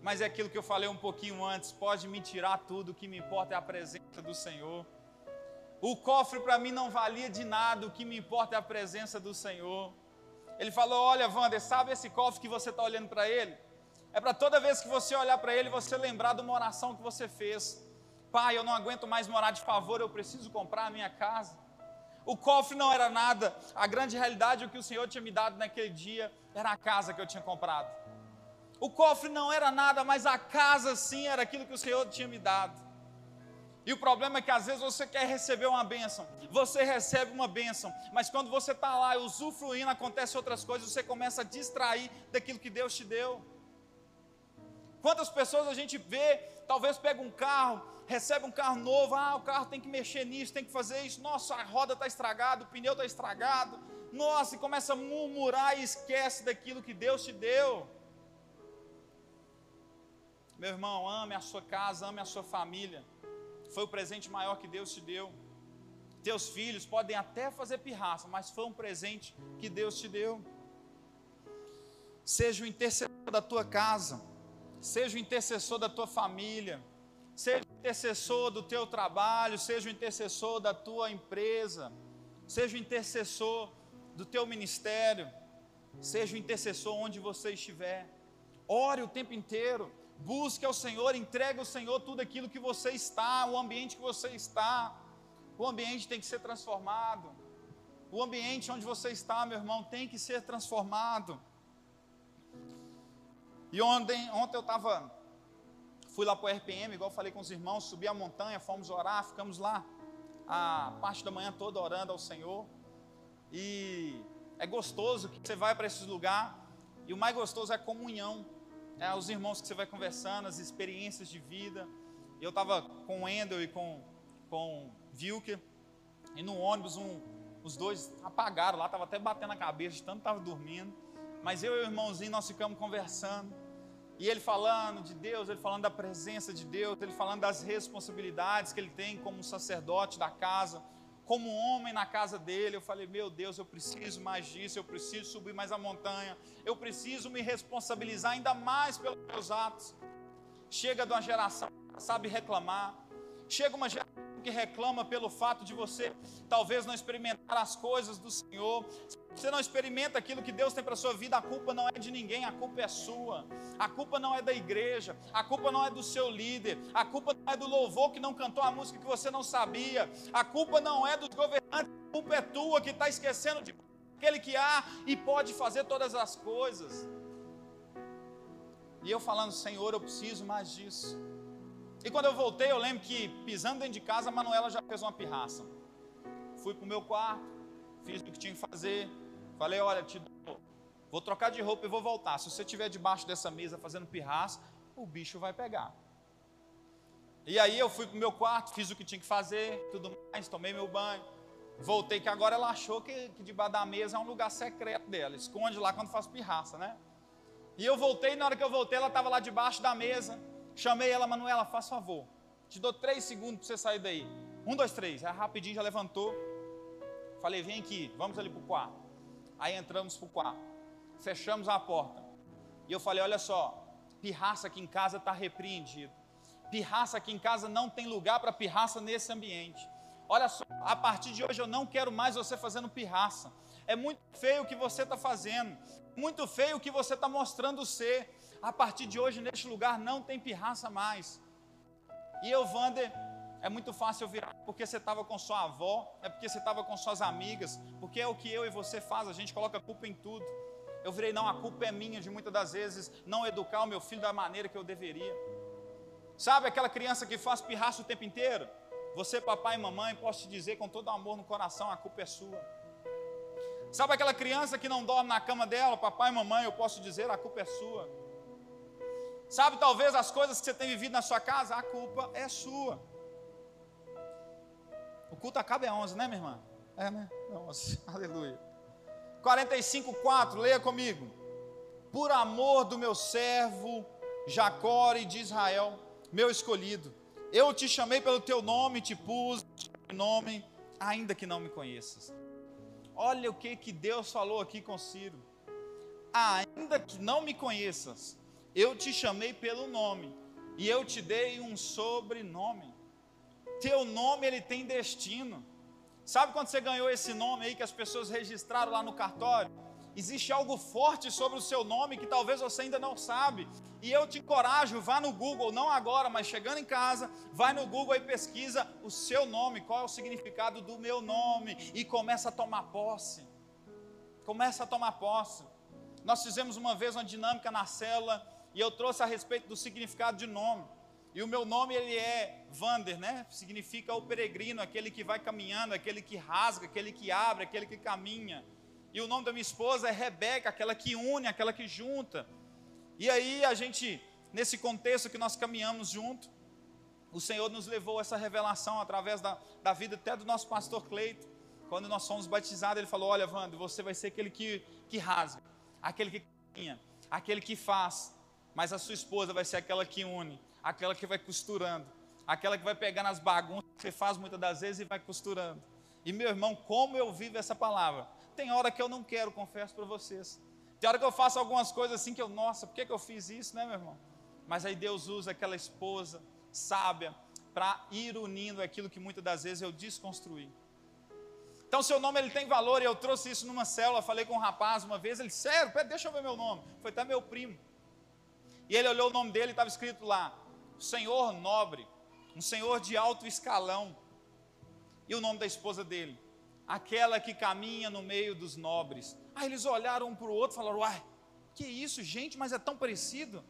Mas é aquilo que eu falei um pouquinho antes: pode me tirar tudo, o que me importa é a presença do Senhor. O cofre para mim não valia de nada, o que me importa é a presença do Senhor. Ele falou: Olha, Wander, sabe esse cofre que você está olhando para ele? É para toda vez que você olhar para ele, você lembrar de uma oração que você fez. Pai, eu não aguento mais morar de favor, eu preciso comprar a minha casa. O cofre não era nada, a grande realidade, o que o Senhor tinha me dado naquele dia, era a casa que eu tinha comprado. O cofre não era nada, mas a casa sim era aquilo que o Senhor tinha me dado. E o problema é que às vezes você quer receber uma bênção, você recebe uma bênção, mas quando você está lá usufruindo, acontece outras coisas, você começa a distrair daquilo que Deus te deu. Quantas pessoas a gente vê, talvez pega um carro, recebe um carro novo, ah, o carro tem que mexer nisso, tem que fazer isso, nossa, a roda está estragada, o pneu está estragado, nossa, e começa a murmurar e esquece daquilo que Deus te deu. Meu irmão, ame a sua casa, ame a sua família. Foi o presente maior que Deus te deu. Teus filhos podem até fazer pirraça, mas foi um presente que Deus te deu. Seja o intercessor da tua casa seja o intercessor da tua família, seja o intercessor do teu trabalho, seja o intercessor da tua empresa, seja o intercessor do teu ministério, seja o intercessor onde você estiver. Ore o tempo inteiro, busque ao Senhor, entregue ao Senhor tudo aquilo que você está, o ambiente que você está. O ambiente tem que ser transformado. O ambiente onde você está, meu irmão, tem que ser transformado. E ontem, ontem eu estava, fui lá para o RPM, igual falei com os irmãos, subi a montanha, fomos orar, ficamos lá a parte da manhã toda orando ao Senhor. E é gostoso que você vai para esses lugares. E o mais gostoso é a comunhão. É os irmãos que você vai conversando, as experiências de vida. Eu estava com o Endel e com, com Vilker. E no ônibus, um, os dois apagaram lá, estava até batendo a cabeça, de tanto estava dormindo. Mas eu e o irmãozinho, nós ficamos conversando. E ele falando de Deus, ele falando da presença de Deus, ele falando das responsabilidades que ele tem como sacerdote da casa, como homem na casa dele. Eu falei, meu Deus, eu preciso mais disso, eu preciso subir mais a montanha, eu preciso me responsabilizar ainda mais pelos meus atos. Chega de uma geração que sabe reclamar, chega uma geração que reclama pelo fato de você talvez não experimentar as coisas do Senhor. Se você não experimenta aquilo que Deus tem para a sua vida, a culpa não é de ninguém, a culpa é sua. A culpa não é da igreja, a culpa não é do seu líder, a culpa não é do louvor que não cantou a música que você não sabia, a culpa não é dos governantes, a culpa é tua que está esquecendo de aquele que há e pode fazer todas as coisas. E eu falando, Senhor, eu preciso mais disso. E quando eu voltei, eu lembro que pisando dentro de casa, a Manuela já fez uma pirraça. Fui para o meu quarto, fiz o que tinha que fazer. Falei: Olha, te dou, vou trocar de roupa e vou voltar. Se você estiver debaixo dessa mesa fazendo pirraça, o bicho vai pegar. E aí eu fui para o meu quarto, fiz o que tinha que fazer, tudo mais, tomei meu banho. Voltei, que agora ela achou que, que debaixo da mesa é um lugar secreto dela. Esconde lá quando faz pirraça, né? E eu voltei, na hora que eu voltei, ela estava lá debaixo da mesa. Chamei ela, Manuela, faz favor. Te dou três segundos para você sair daí. Um, dois, três. Aí rapidinho já levantou. Falei, vem aqui, vamos ali para o quarto. Aí entramos para o quarto. Fechamos a porta. E eu falei, olha só, pirraça aqui em casa está repreendido. Pirraça aqui em casa não tem lugar para pirraça nesse ambiente. Olha só, a partir de hoje eu não quero mais você fazendo pirraça. É muito feio o que você está fazendo. Muito feio o que você está mostrando ser a partir de hoje neste lugar não tem pirraça mais. E eu, Vander, é muito fácil eu virar porque você estava com sua avó, é porque você estava com suas amigas, porque é o que eu e você faz, a gente coloca culpa em tudo. Eu virei, não, a culpa é minha de muitas das vezes não educar o meu filho da maneira que eu deveria. Sabe aquela criança que faz pirraça o tempo inteiro? Você, papai e mamãe, posso te dizer com todo amor no coração, a culpa é sua. Sabe aquela criança que não dorme na cama dela, papai e mamãe, eu posso dizer, a culpa é sua. Sabe, talvez as coisas que você tem vivido na sua casa, a culpa é sua. O culto acaba é 11, né, minha irmã? É, né? É 11. (laughs) Aleluia. 45, 4, leia comigo. Por amor do meu servo Jacó e de Israel, meu escolhido, eu te chamei pelo teu nome, te pus nome, ainda que não me conheças. Olha o que, que Deus falou aqui com Ciro. Ainda que não me conheças, eu te chamei pelo nome e eu te dei um sobrenome. Teu nome ele tem destino. Sabe quando você ganhou esse nome aí que as pessoas registraram lá no cartório? Existe algo forte sobre o seu nome que talvez você ainda não sabe. E eu te encorajo, vá no Google, não agora, mas chegando em casa, vai no Google e pesquisa o seu nome, qual é o significado do meu nome e começa a tomar posse. Começa a tomar posse. Nós fizemos uma vez uma dinâmica na célula e eu trouxe a respeito do significado de nome. E o meu nome ele é Vander, né? Significa o peregrino, aquele que vai caminhando, aquele que rasga, aquele que abre, aquele que caminha. E o nome da minha esposa é Rebeca, aquela que une, aquela que junta. E aí a gente, nesse contexto que nós caminhamos junto, o Senhor nos levou essa revelação através da, da vida até do nosso pastor Cleito. Quando nós fomos batizados, ele falou: Olha, Wander, você vai ser aquele que, que rasga, aquele que caminha, aquele que faz, mas a sua esposa vai ser aquela que une, aquela que vai costurando, aquela que vai pegar nas bagunças que você faz muitas das vezes e vai costurando. E meu irmão, como eu vivo essa palavra? Tem hora que eu não quero, confesso para vocês. Tem hora que eu faço algumas coisas assim que eu, nossa, por que, que eu fiz isso, né, meu irmão? Mas aí Deus usa aquela esposa sábia para ir unindo aquilo que muitas das vezes eu desconstruí. Então, seu nome ele tem valor, e eu trouxe isso numa célula, falei com um rapaz uma vez, ele, sério, deixa eu ver meu nome. Foi até meu primo. E ele olhou o nome dele e estava escrito lá: Senhor nobre, um senhor de alto escalão. E o nome da esposa dele? Aquela que caminha no meio dos nobres. Aí eles olharam um para o outro e falaram: Uai, que isso, gente, mas é tão parecido.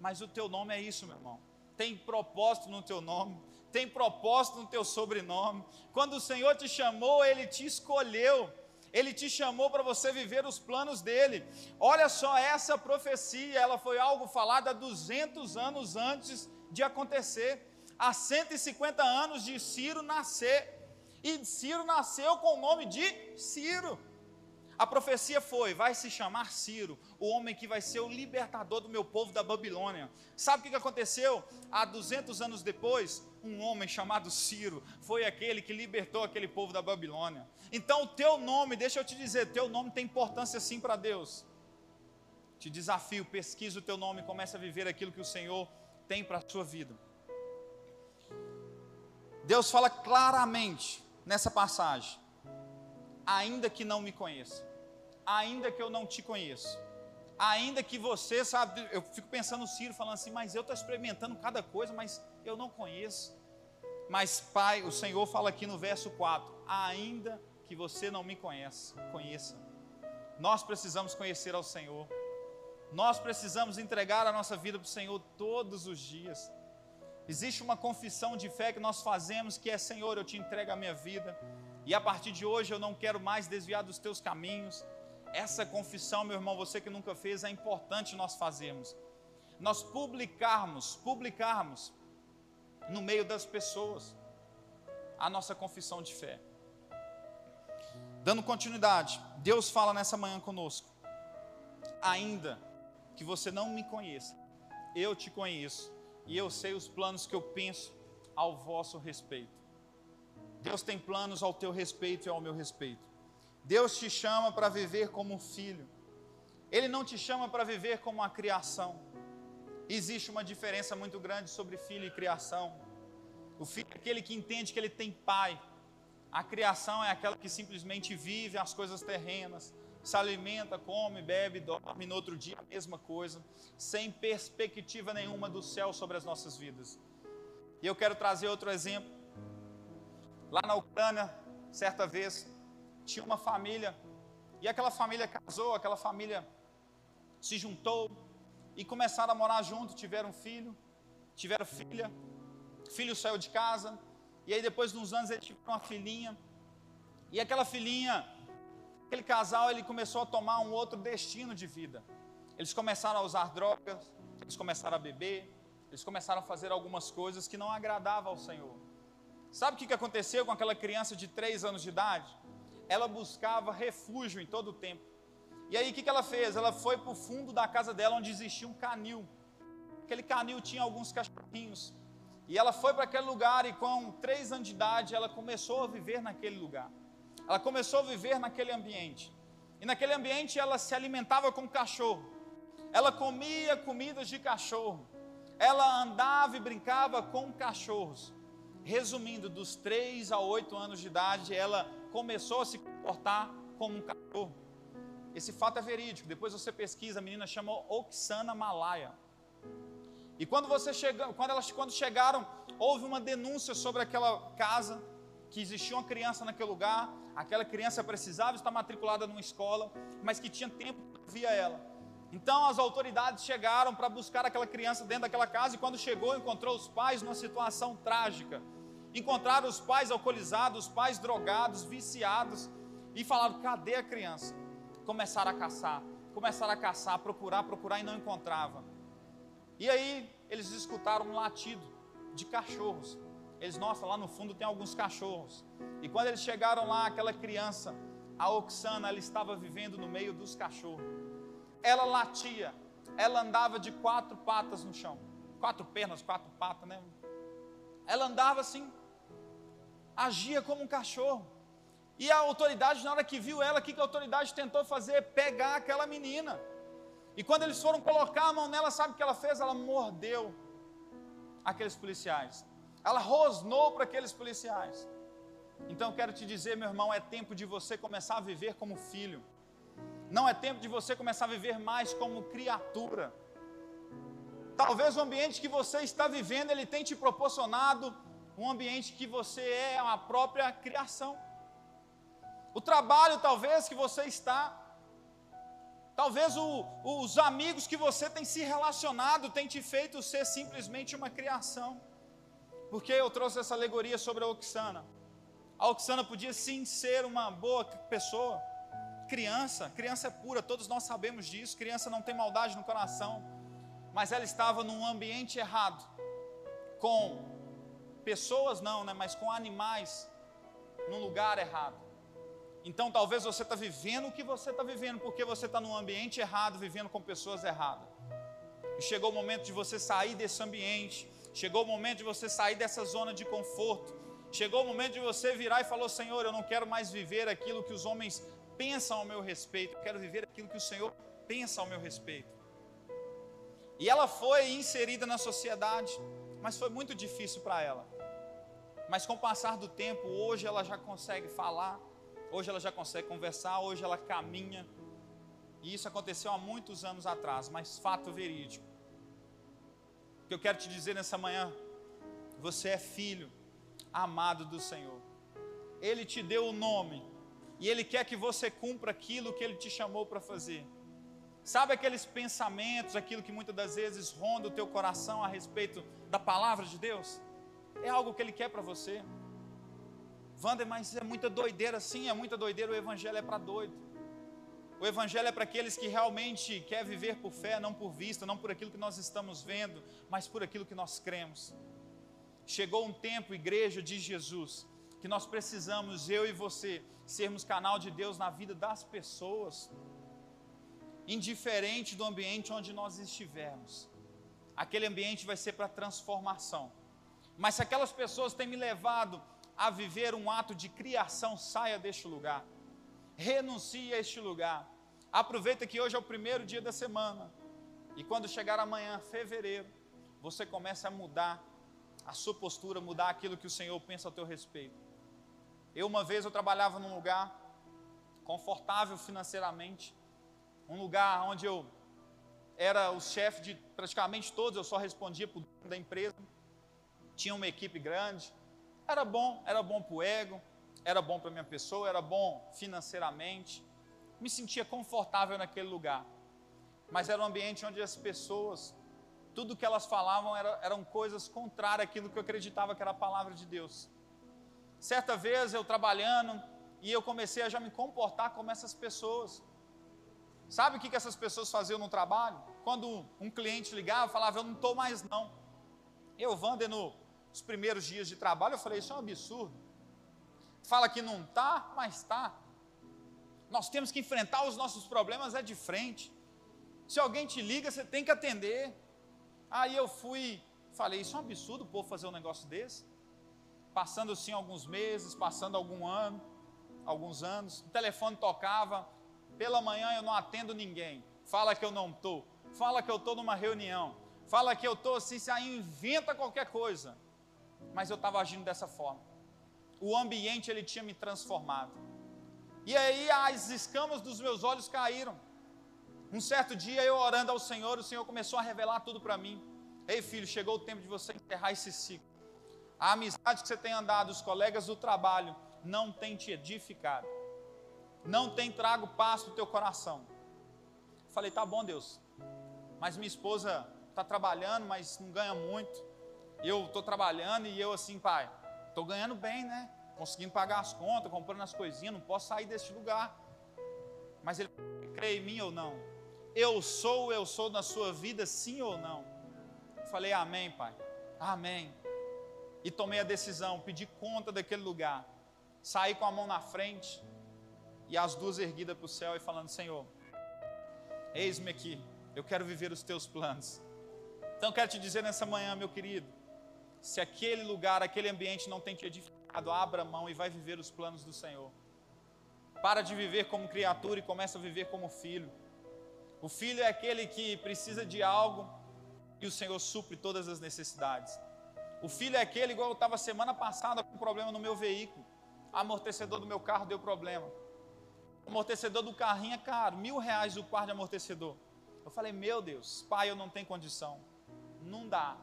Mas o teu nome é isso, meu irmão. Tem propósito no teu nome, tem propósito no teu sobrenome. Quando o Senhor te chamou, Ele te escolheu. Ele te chamou para você viver os planos dele. Olha só, essa profecia, ela foi algo falado há 200 anos antes de acontecer. Há 150 anos de Ciro nascer. E Ciro nasceu com o nome de Ciro. A profecia foi: vai se chamar Ciro, o homem que vai ser o libertador do meu povo da Babilônia. Sabe o que aconteceu? Há 200 anos depois, um homem chamado Ciro foi aquele que libertou aquele povo da Babilônia. Então, o teu nome, deixa eu te dizer, teu nome tem importância sim para Deus. Te desafio, pesquisa o teu nome comece a viver aquilo que o Senhor tem para a sua vida. Deus fala claramente nessa passagem: ainda que não me conheça ainda que eu não te conheça, ainda que você, sabe, eu fico pensando no Ciro falando assim, mas eu estou experimentando cada coisa, mas eu não conheço. Mas, Pai, o Senhor fala aqui no verso 4: ainda que você não me conheça, conheça. Nós precisamos conhecer ao Senhor. Nós precisamos entregar a nossa vida para o Senhor todos os dias. Existe uma confissão de fé que nós fazemos que é: Senhor, eu te entrego a minha vida. E a partir de hoje eu não quero mais desviar dos teus caminhos. Essa confissão, meu irmão, você que nunca fez, é importante nós fazermos. Nós publicarmos, publicarmos no meio das pessoas a nossa confissão de fé. Dando continuidade, Deus fala nessa manhã conosco. Ainda que você não me conheça, eu te conheço e eu sei os planos que eu penso ao vosso respeito. Deus tem planos ao teu respeito e ao meu respeito. Deus te chama para viver como filho. Ele não te chama para viver como uma criação. Existe uma diferença muito grande sobre filho e criação. O filho é aquele que entende que ele tem pai. A criação é aquela que simplesmente vive as coisas terrenas, se alimenta, come, bebe, dorme, no outro dia a mesma coisa, sem perspectiva nenhuma do céu sobre as nossas vidas. E eu quero trazer outro exemplo. Lá na Ucrânia, certa vez, tinha uma família, e aquela família casou, aquela família se juntou e começaram a morar junto, tiveram filho, tiveram filha, filho saiu de casa, e aí depois de uns anos ele tiveram uma filhinha, e aquela filhinha, aquele casal, ele começou a tomar um outro destino de vida. Eles começaram a usar drogas, eles começaram a beber, eles começaram a fazer algumas coisas que não agradavam ao Senhor. Sabe o que aconteceu com aquela criança de três anos de idade? Ela buscava refúgio em todo o tempo. E aí o que, que ela fez? Ela foi para o fundo da casa dela onde existia um canil. Aquele canil tinha alguns cachorrinhos. E ela foi para aquele lugar e com três anos de idade ela começou a viver naquele lugar. Ela começou a viver naquele ambiente. E naquele ambiente ela se alimentava com cachorro. Ela comia comidas de cachorro. Ela andava e brincava com cachorros. Resumindo, dos três a oito anos de idade, ela começou a se comportar como um cachorro. Esse fato é verídico. Depois você pesquisa, a menina chamou Oksana Malaya. E quando você chega, quando elas quando chegaram, houve uma denúncia sobre aquela casa que existia uma criança naquele lugar, aquela criança precisava estar matriculada numa escola, mas que tinha tempo para via ela. Então as autoridades chegaram para buscar aquela criança dentro daquela casa e quando chegou encontrou os pais numa situação trágica Encontraram os pais alcoolizados, os pais drogados, viciados, e falaram: cadê a criança? Começaram a caçar, começaram a caçar, procurar, procurar e não encontrava. E aí eles escutaram um latido de cachorros. Eles, nossa, lá no fundo tem alguns cachorros. E quando eles chegaram lá, aquela criança, a Oxana, ela estava vivendo no meio dos cachorros. Ela latia, ela andava de quatro patas no chão. Quatro pernas, quatro patas, né? Ela andava assim, agia como um cachorro. E a autoridade, na hora que viu ela, o que a autoridade tentou fazer? Pegar aquela menina. E quando eles foram colocar a mão nela, sabe o que ela fez? Ela mordeu aqueles policiais. Ela rosnou para aqueles policiais. Então quero te dizer, meu irmão, é tempo de você começar a viver como filho. Não é tempo de você começar a viver mais como criatura. Talvez o ambiente que você está vivendo, ele tem te proporcionado um ambiente que você é a própria criação. O trabalho, talvez, que você está, talvez o, os amigos que você tem se relacionado, tem te feito ser simplesmente uma criação. Por que eu trouxe essa alegoria sobre a Oxana? A Oxana podia sim ser uma boa pessoa, criança, criança é pura, todos nós sabemos disso, criança não tem maldade no coração, mas ela estava num ambiente errado, com pessoas não, né, mas com animais, num lugar errado. Então talvez você está vivendo o que você está vivendo, porque você está num ambiente errado, vivendo com pessoas erradas. E chegou o momento de você sair desse ambiente, chegou o momento de você sair dessa zona de conforto, Chegou o momento de você virar e falou: Senhor, eu não quero mais viver aquilo que os homens pensam ao meu respeito, eu quero viver aquilo que o Senhor pensa ao meu respeito. E ela foi inserida na sociedade, mas foi muito difícil para ela. Mas com o passar do tempo, hoje ela já consegue falar, hoje ela já consegue conversar, hoje ela caminha. E isso aconteceu há muitos anos atrás, mas fato verídico. O que eu quero te dizer nessa manhã, você é filho amado do Senhor. Ele te deu o nome e ele quer que você cumpra aquilo que ele te chamou para fazer. Sabe aqueles pensamentos, aquilo que muitas das vezes ronda o teu coração a respeito da palavra de Deus? É algo que ele quer para você. Wander, mas é muita doideira, sim, é muita doideira. O evangelho é para doido. O evangelho é para aqueles que realmente quer viver por fé, não por vista, não por aquilo que nós estamos vendo, mas por aquilo que nós cremos. Chegou um tempo, igreja de Jesus, que nós precisamos, eu e você, sermos canal de Deus na vida das pessoas, indiferente do ambiente onde nós estivermos. Aquele ambiente vai ser para transformação. Mas se aquelas pessoas têm me levado a viver um ato de criação, saia deste lugar. Renuncie a este lugar. Aproveita que hoje é o primeiro dia da semana. E quando chegar amanhã, fevereiro, você começa a mudar a sua postura, mudar aquilo que o Senhor pensa ao teu respeito. Eu uma vez eu trabalhava num lugar confortável financeiramente, um lugar onde eu era o chefe de praticamente todos, eu só respondia o da empresa. Tinha uma equipe grande. Era bom, era bom para o ego, era bom para minha pessoa, era bom financeiramente. Me sentia confortável naquele lugar. Mas era um ambiente onde as pessoas tudo que elas falavam era, eram coisas contrárias àquilo que eu acreditava que era a palavra de Deus. Certa vez eu trabalhando e eu comecei a já me comportar como essas pessoas. Sabe o que, que essas pessoas faziam no trabalho? Quando um cliente ligava, falava, eu não estou mais não. Eu, Wander, nos primeiros dias de trabalho, eu falei, isso é um absurdo. Fala que não está, mas está. Nós temos que enfrentar os nossos problemas é de frente. Se alguém te liga, você tem que atender. Aí eu fui, falei, isso é um absurdo o povo fazer um negócio desse. Passando assim alguns meses, passando algum ano, alguns anos, o telefone tocava, pela manhã eu não atendo ninguém. Fala que eu não estou, fala que eu estou numa reunião, fala que eu estou assim, se aí inventa qualquer coisa. Mas eu estava agindo dessa forma. O ambiente ele tinha me transformado. E aí as escamas dos meus olhos caíram. Um certo dia eu orando ao Senhor, o Senhor começou a revelar tudo para mim. Ei filho, chegou o tempo de você encerrar esse ciclo. A amizade que você tem andado, os colegas do trabalho, não tem te edificado. Não tem trago paz para o teu coração. Falei, tá bom, Deus. Mas minha esposa está trabalhando, mas não ganha muito. Eu estou trabalhando e eu assim, pai, estou ganhando bem, né? Conseguindo pagar as contas, comprando as coisinhas, não posso sair desse lugar. Mas ele crê em mim ou não? eu sou, eu sou na sua vida, sim ou não? Falei, Amém, Pai. Amém. E tomei a decisão, pedi conta daquele lugar. Saí com a mão na frente e as duas erguidas para o céu e falando: Senhor, eis-me aqui, eu quero viver os teus planos. Então, quero te dizer nessa manhã, meu querido, se aquele lugar, aquele ambiente não tem te edificado, abra a mão e vai viver os planos do Senhor. Para de viver como criatura e começa a viver como filho. O filho é aquele que precisa de algo e o Senhor supre todas as necessidades. O filho é aquele, igual eu estava semana passada com problema no meu veículo. O amortecedor do meu carro deu problema. O amortecedor do carrinho é caro, mil reais o par de amortecedor. Eu falei, meu Deus, pai, eu não tenho condição. Não dá.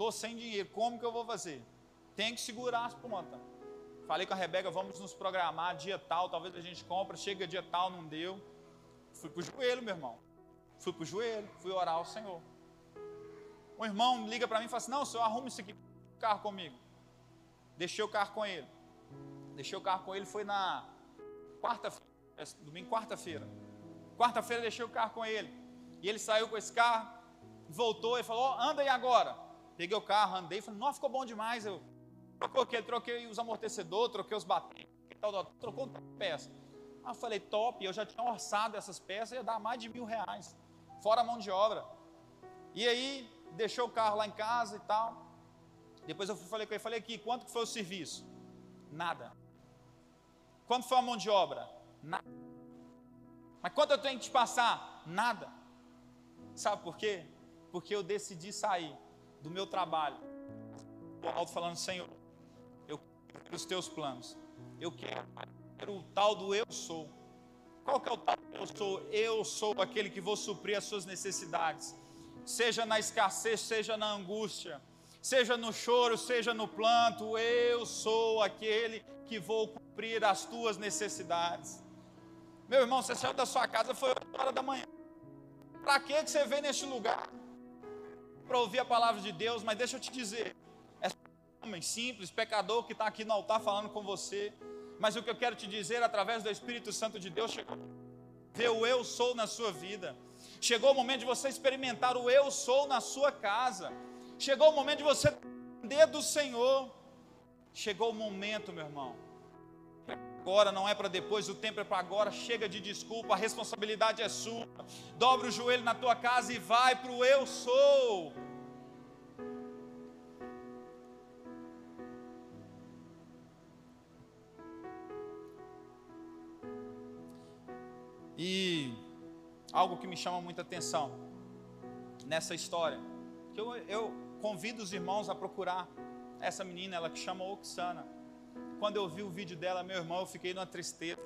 Estou sem dinheiro, como que eu vou fazer? Tem que segurar as pontas. Falei com a Rebeca, vamos nos programar, dia tal, talvez a gente compra, chega dia tal, não deu. Fui para o joelho, meu irmão. Fui para o joelho, fui orar ao Senhor. Um irmão liga para mim e fala assim: Não, senhor, arruma isso aqui. carro comigo. Deixei o carro com ele. Deixei o carro com ele, foi na quarta-feira, é, domingo, quarta-feira. Quarta-feira deixei o carro com ele. E ele saiu com esse carro, voltou e falou: oh, anda aí agora. Peguei o carro, andei, falei: nossa, ficou bom demais. Eu troquei, troquei os amortecedores, troquei os batentes, trocou uma peça. Aí eu falei: top, eu já tinha orçado essas peças, ia dar mais de mil reais, fora a mão de obra. E aí, deixou o carro lá em casa e tal. Depois eu falei com ele, falei aqui, quanto que foi o serviço? Nada. Quanto foi a mão de obra? Nada. Mas quanto eu tenho que te passar? Nada. Sabe por quê? Porque eu decidi sair do meu trabalho. Alto falando, Senhor, eu quero os teus planos. Eu quero o tal do eu sou. Qual que é o tal do eu sou? Eu sou aquele que vou suprir as suas necessidades seja na escassez, seja na angústia, seja no choro, seja no planto, eu sou aquele que vou cumprir as tuas necessidades. Meu irmão, você saiu da sua casa, foi 8 horas da manhã. Para que você veio neste lugar? Para ouvir a palavra de Deus, mas deixa eu te dizer, é um homem simples, pecador que está aqui no altar falando com você, mas o que eu quero te dizer através do Espírito Santo de Deus, chegou ver o eu sou na sua vida. Chegou o momento de você experimentar o eu sou na sua casa. Chegou o momento de você depender do Senhor. Chegou o momento, meu irmão. Agora não é para depois, o tempo é para agora. Chega de desculpa, a responsabilidade é sua. Dobra o joelho na tua casa e vai para o eu sou. Algo que me chama muita atenção nessa história, que eu, eu convido os irmãos a procurar essa menina, ela que chama Oxana. Quando eu vi o vídeo dela, meu irmão, eu fiquei numa tristeza.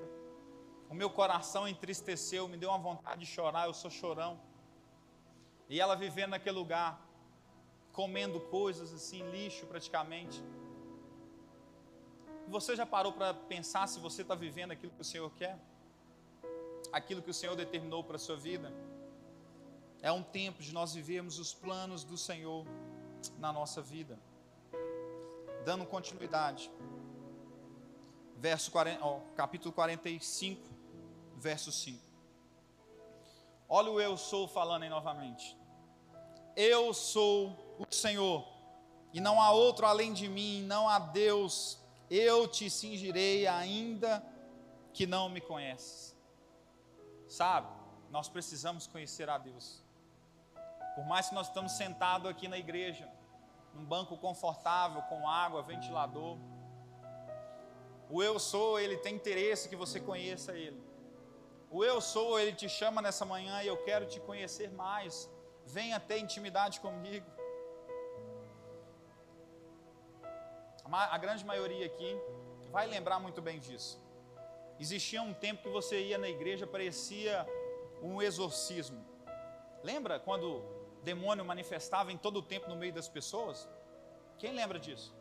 O meu coração entristeceu, me deu uma vontade de chorar, eu sou chorão. E ela vivendo naquele lugar, comendo coisas assim, lixo praticamente. Você já parou para pensar se você está vivendo aquilo que o Senhor quer? Aquilo que o Senhor determinou para a sua vida. É um tempo de nós vivermos os planos do Senhor na nossa vida. Dando continuidade. Verso 40, ó, capítulo 45, verso 5. Olha o eu sou falando aí novamente. Eu sou o Senhor, e não há outro além de mim, não há Deus. Eu te cingirei ainda que não me conheces. Sabe, nós precisamos conhecer a Deus. Por mais que nós estamos sentados aqui na igreja, num banco confortável, com água, ventilador, o eu sou, ele tem interesse que você conheça ele. O eu sou, ele te chama nessa manhã e eu quero te conhecer mais. Venha ter intimidade comigo. A grande maioria aqui vai lembrar muito bem disso. Existia um tempo que você ia na igreja, parecia um exorcismo. Lembra quando o demônio manifestava em todo o tempo no meio das pessoas? Quem lembra disso?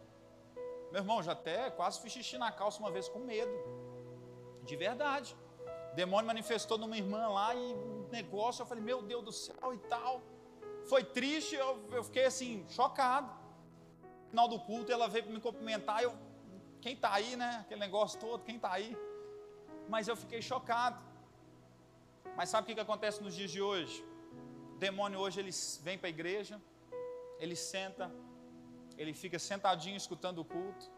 Meu irmão, já até quase fiz xixi na calça uma vez com medo. De verdade. O demônio manifestou numa irmã lá e um negócio, eu falei, meu Deus do céu e tal. Foi triste, eu, eu fiquei assim, chocado. No final do culto, ela veio me cumprimentar, eu, quem está aí, né? Aquele negócio todo, quem está aí? Mas eu fiquei chocado. Mas sabe o que, acontece nos dias de hoje? O demônio hoje ele vem para a igreja, ele senta, ele fica sentadinho escutando o culto,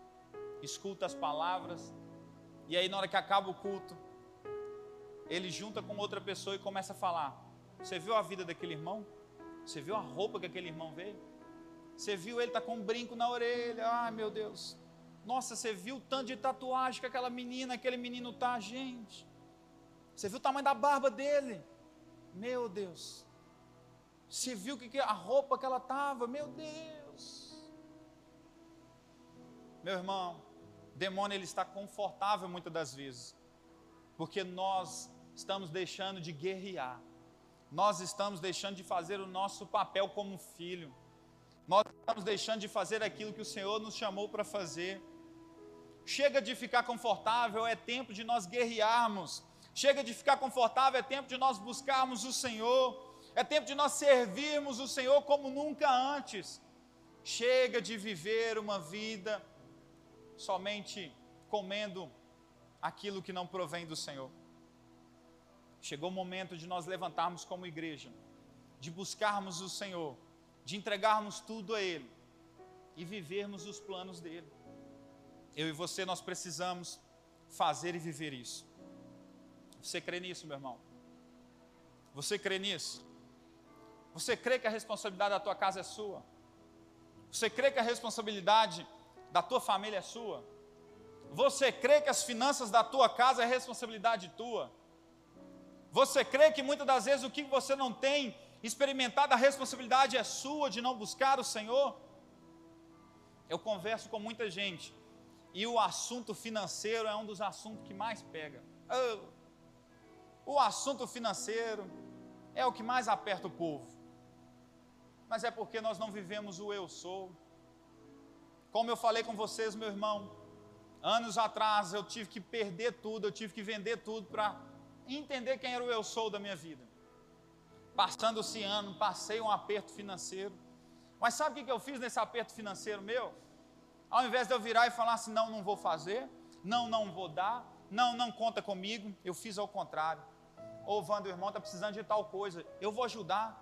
escuta as palavras, e aí na hora que acaba o culto, ele junta com outra pessoa e começa a falar: Você viu a vida daquele irmão? Você viu a roupa que aquele irmão veio? Você viu ele tá com um brinco na orelha? Ai meu Deus. Nossa, você viu o tanto de tatuagem que aquela menina, aquele menino tá, gente. Você viu o tamanho da barba dele? Meu Deus. Você viu que, a roupa que ela tava? Meu Deus. Meu irmão, o demônio ele está confortável muitas das vezes, porque nós estamos deixando de guerrear. Nós estamos deixando de fazer o nosso papel como filho. Nós estamos deixando de fazer aquilo que o Senhor nos chamou para fazer. Chega de ficar confortável, é tempo de nós guerrearmos. Chega de ficar confortável, é tempo de nós buscarmos o Senhor. É tempo de nós servirmos o Senhor como nunca antes. Chega de viver uma vida somente comendo aquilo que não provém do Senhor. Chegou o momento de nós levantarmos como igreja, de buscarmos o Senhor, de entregarmos tudo a Ele e vivermos os planos dele. Eu e você, nós precisamos fazer e viver isso. Você crê nisso, meu irmão? Você crê nisso? Você crê que a responsabilidade da tua casa é sua? Você crê que a responsabilidade da tua família é sua? Você crê que as finanças da tua casa é responsabilidade tua? Você crê que muitas das vezes o que você não tem experimentado, a responsabilidade é sua de não buscar o Senhor? Eu converso com muita gente e o assunto financeiro é um dos assuntos que mais pega. Oh, o assunto financeiro é o que mais aperta o povo. Mas é porque nós não vivemos o eu sou. Como eu falei com vocês, meu irmão, anos atrás eu tive que perder tudo, eu tive que vender tudo para entender quem era o eu sou da minha vida. Passando-se ano, passei um aperto financeiro. Mas sabe o que eu fiz nesse aperto financeiro meu? Ao invés de eu virar e falar assim, não, não vou fazer, não, não vou dar, não, não conta comigo, eu fiz ao contrário. Ô, Wanda, o irmão está precisando de tal coisa, eu vou ajudar.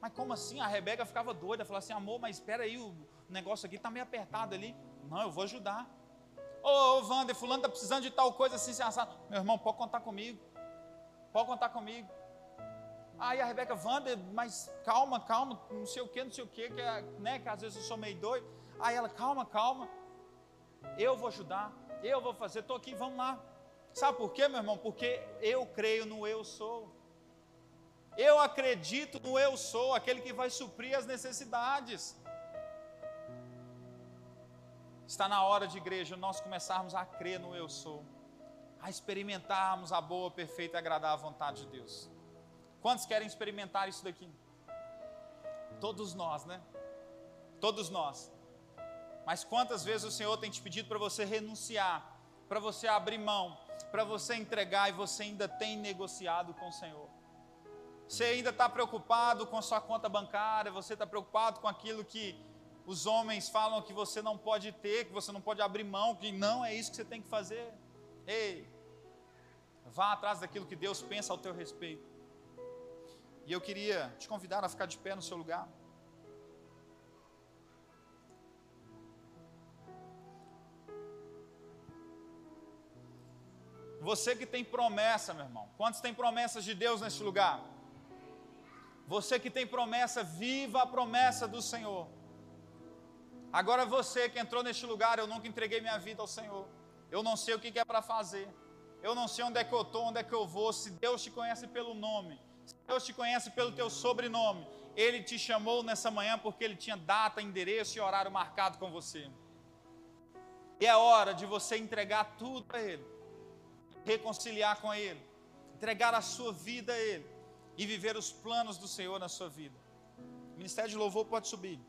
Mas como assim? A Rebeca ficava doida, falava assim, amor, mas espera aí, o negócio aqui está meio apertado ali. Não, eu vou ajudar. Ô, Wander, fulano está precisando de tal coisa assim, assim, assado. Meu irmão, pode contar comigo. Pode contar comigo. Aí a Rebeca, Wander, mas calma, calma, não sei o que, não sei o que, que, é, né, que às vezes eu sou meio doido. Aí ela, calma, calma, eu vou ajudar, eu vou fazer, estou aqui, vamos lá. Sabe por quê, meu irmão? Porque eu creio no eu sou. Eu acredito no eu sou, aquele que vai suprir as necessidades. Está na hora de igreja nós começarmos a crer no eu sou, a experimentarmos a boa, perfeita e agradável vontade de Deus. Quantos querem experimentar isso daqui? Todos nós, né? Todos nós. Mas quantas vezes o Senhor tem te pedido para você renunciar, para você abrir mão, para você entregar e você ainda tem negociado com o Senhor? Você ainda está preocupado com a sua conta bancária, você está preocupado com aquilo que os homens falam que você não pode ter, que você não pode abrir mão, que não é isso que você tem que fazer. Ei, vá atrás daquilo que Deus pensa ao teu respeito. E eu queria te convidar a ficar de pé no seu lugar. Você que tem promessa, meu irmão. Quantos tem promessas de Deus neste lugar? Você que tem promessa, viva a promessa do Senhor. Agora você que entrou neste lugar, eu nunca entreguei minha vida ao Senhor. Eu não sei o que é para fazer. Eu não sei onde é que eu estou, onde é que eu vou. Se Deus te conhece pelo nome, Deus te conhece pelo teu sobrenome. Ele te chamou nessa manhã porque ele tinha data, endereço e horário marcado com você. E é hora de você entregar tudo a Ele, reconciliar com Ele, entregar a sua vida a Ele e viver os planos do Senhor na sua vida. O ministério de louvor pode subir.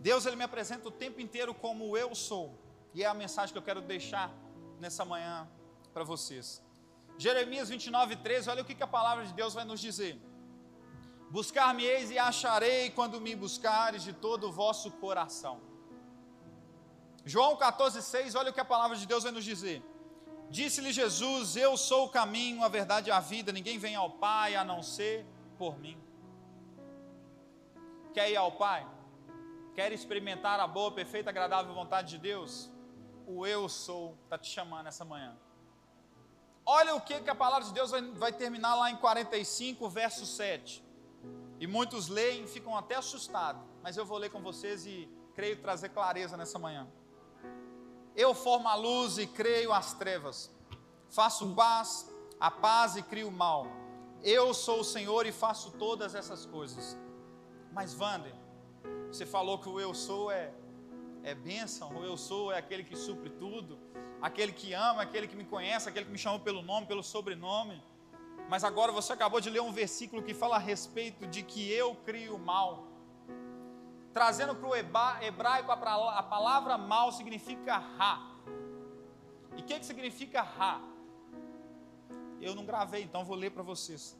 Deus ele me apresenta o tempo inteiro como eu sou, e é a mensagem que eu quero deixar nessa manhã para vocês. Jeremias 29, 13, olha o que, que a palavra de Deus vai nos dizer. Buscar-me-eis e acharei quando me buscares de todo o vosso coração. João 14, 6, olha o que a palavra de Deus vai nos dizer. Disse-lhe Jesus: Eu sou o caminho, a verdade e a vida, ninguém vem ao Pai a não ser por mim. Quer ir ao Pai? Quer experimentar a boa, perfeita, agradável vontade de Deus? O Eu sou está te chamando essa manhã. Olha o que, que a palavra de Deus vai, vai terminar lá em 45, verso 7. E muitos leem ficam até assustados, mas eu vou ler com vocês e creio trazer clareza nessa manhã. Eu formo a luz e creio as trevas, faço paz, a paz e crio mal. Eu sou o Senhor e faço todas essas coisas. Mas, Wander, você falou que o eu sou é, é bênção, o eu sou é aquele que supre tudo aquele que ama, aquele que me conhece, aquele que me chamou pelo nome, pelo sobrenome. Mas agora você acabou de ler um versículo que fala a respeito de que eu crio mal. Trazendo para o hebraico a palavra mal significa ra. E o que, que significa ra? Eu não gravei, então vou ler para vocês.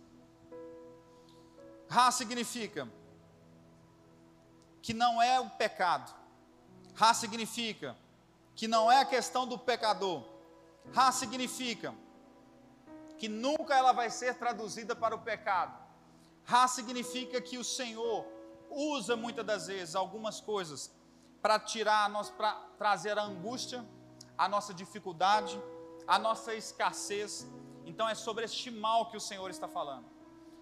Ra significa que não é o pecado. Ra significa que não é a questão do pecador. Ra significa que nunca ela vai ser traduzida para o pecado. Ra significa que o Senhor usa muitas das vezes algumas coisas para tirar nós, para trazer a angústia, a nossa dificuldade, a nossa escassez. Então é sobre este mal que o Senhor está falando.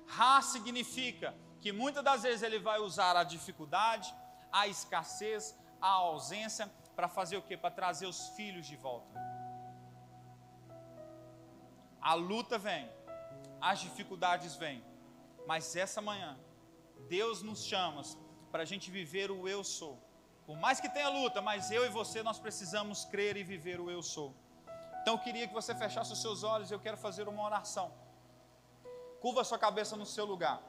Ra significa que muitas das vezes ele vai usar a dificuldade, a escassez, a ausência para fazer o que? Para trazer os filhos de volta. A luta vem, as dificuldades vêm, mas essa manhã Deus nos chama para a gente viver o eu sou. Por mais que tenha luta, mas eu e você nós precisamos crer e viver o eu sou. Então eu queria que você fechasse os seus olhos, eu quero fazer uma oração. Curva sua cabeça no seu lugar.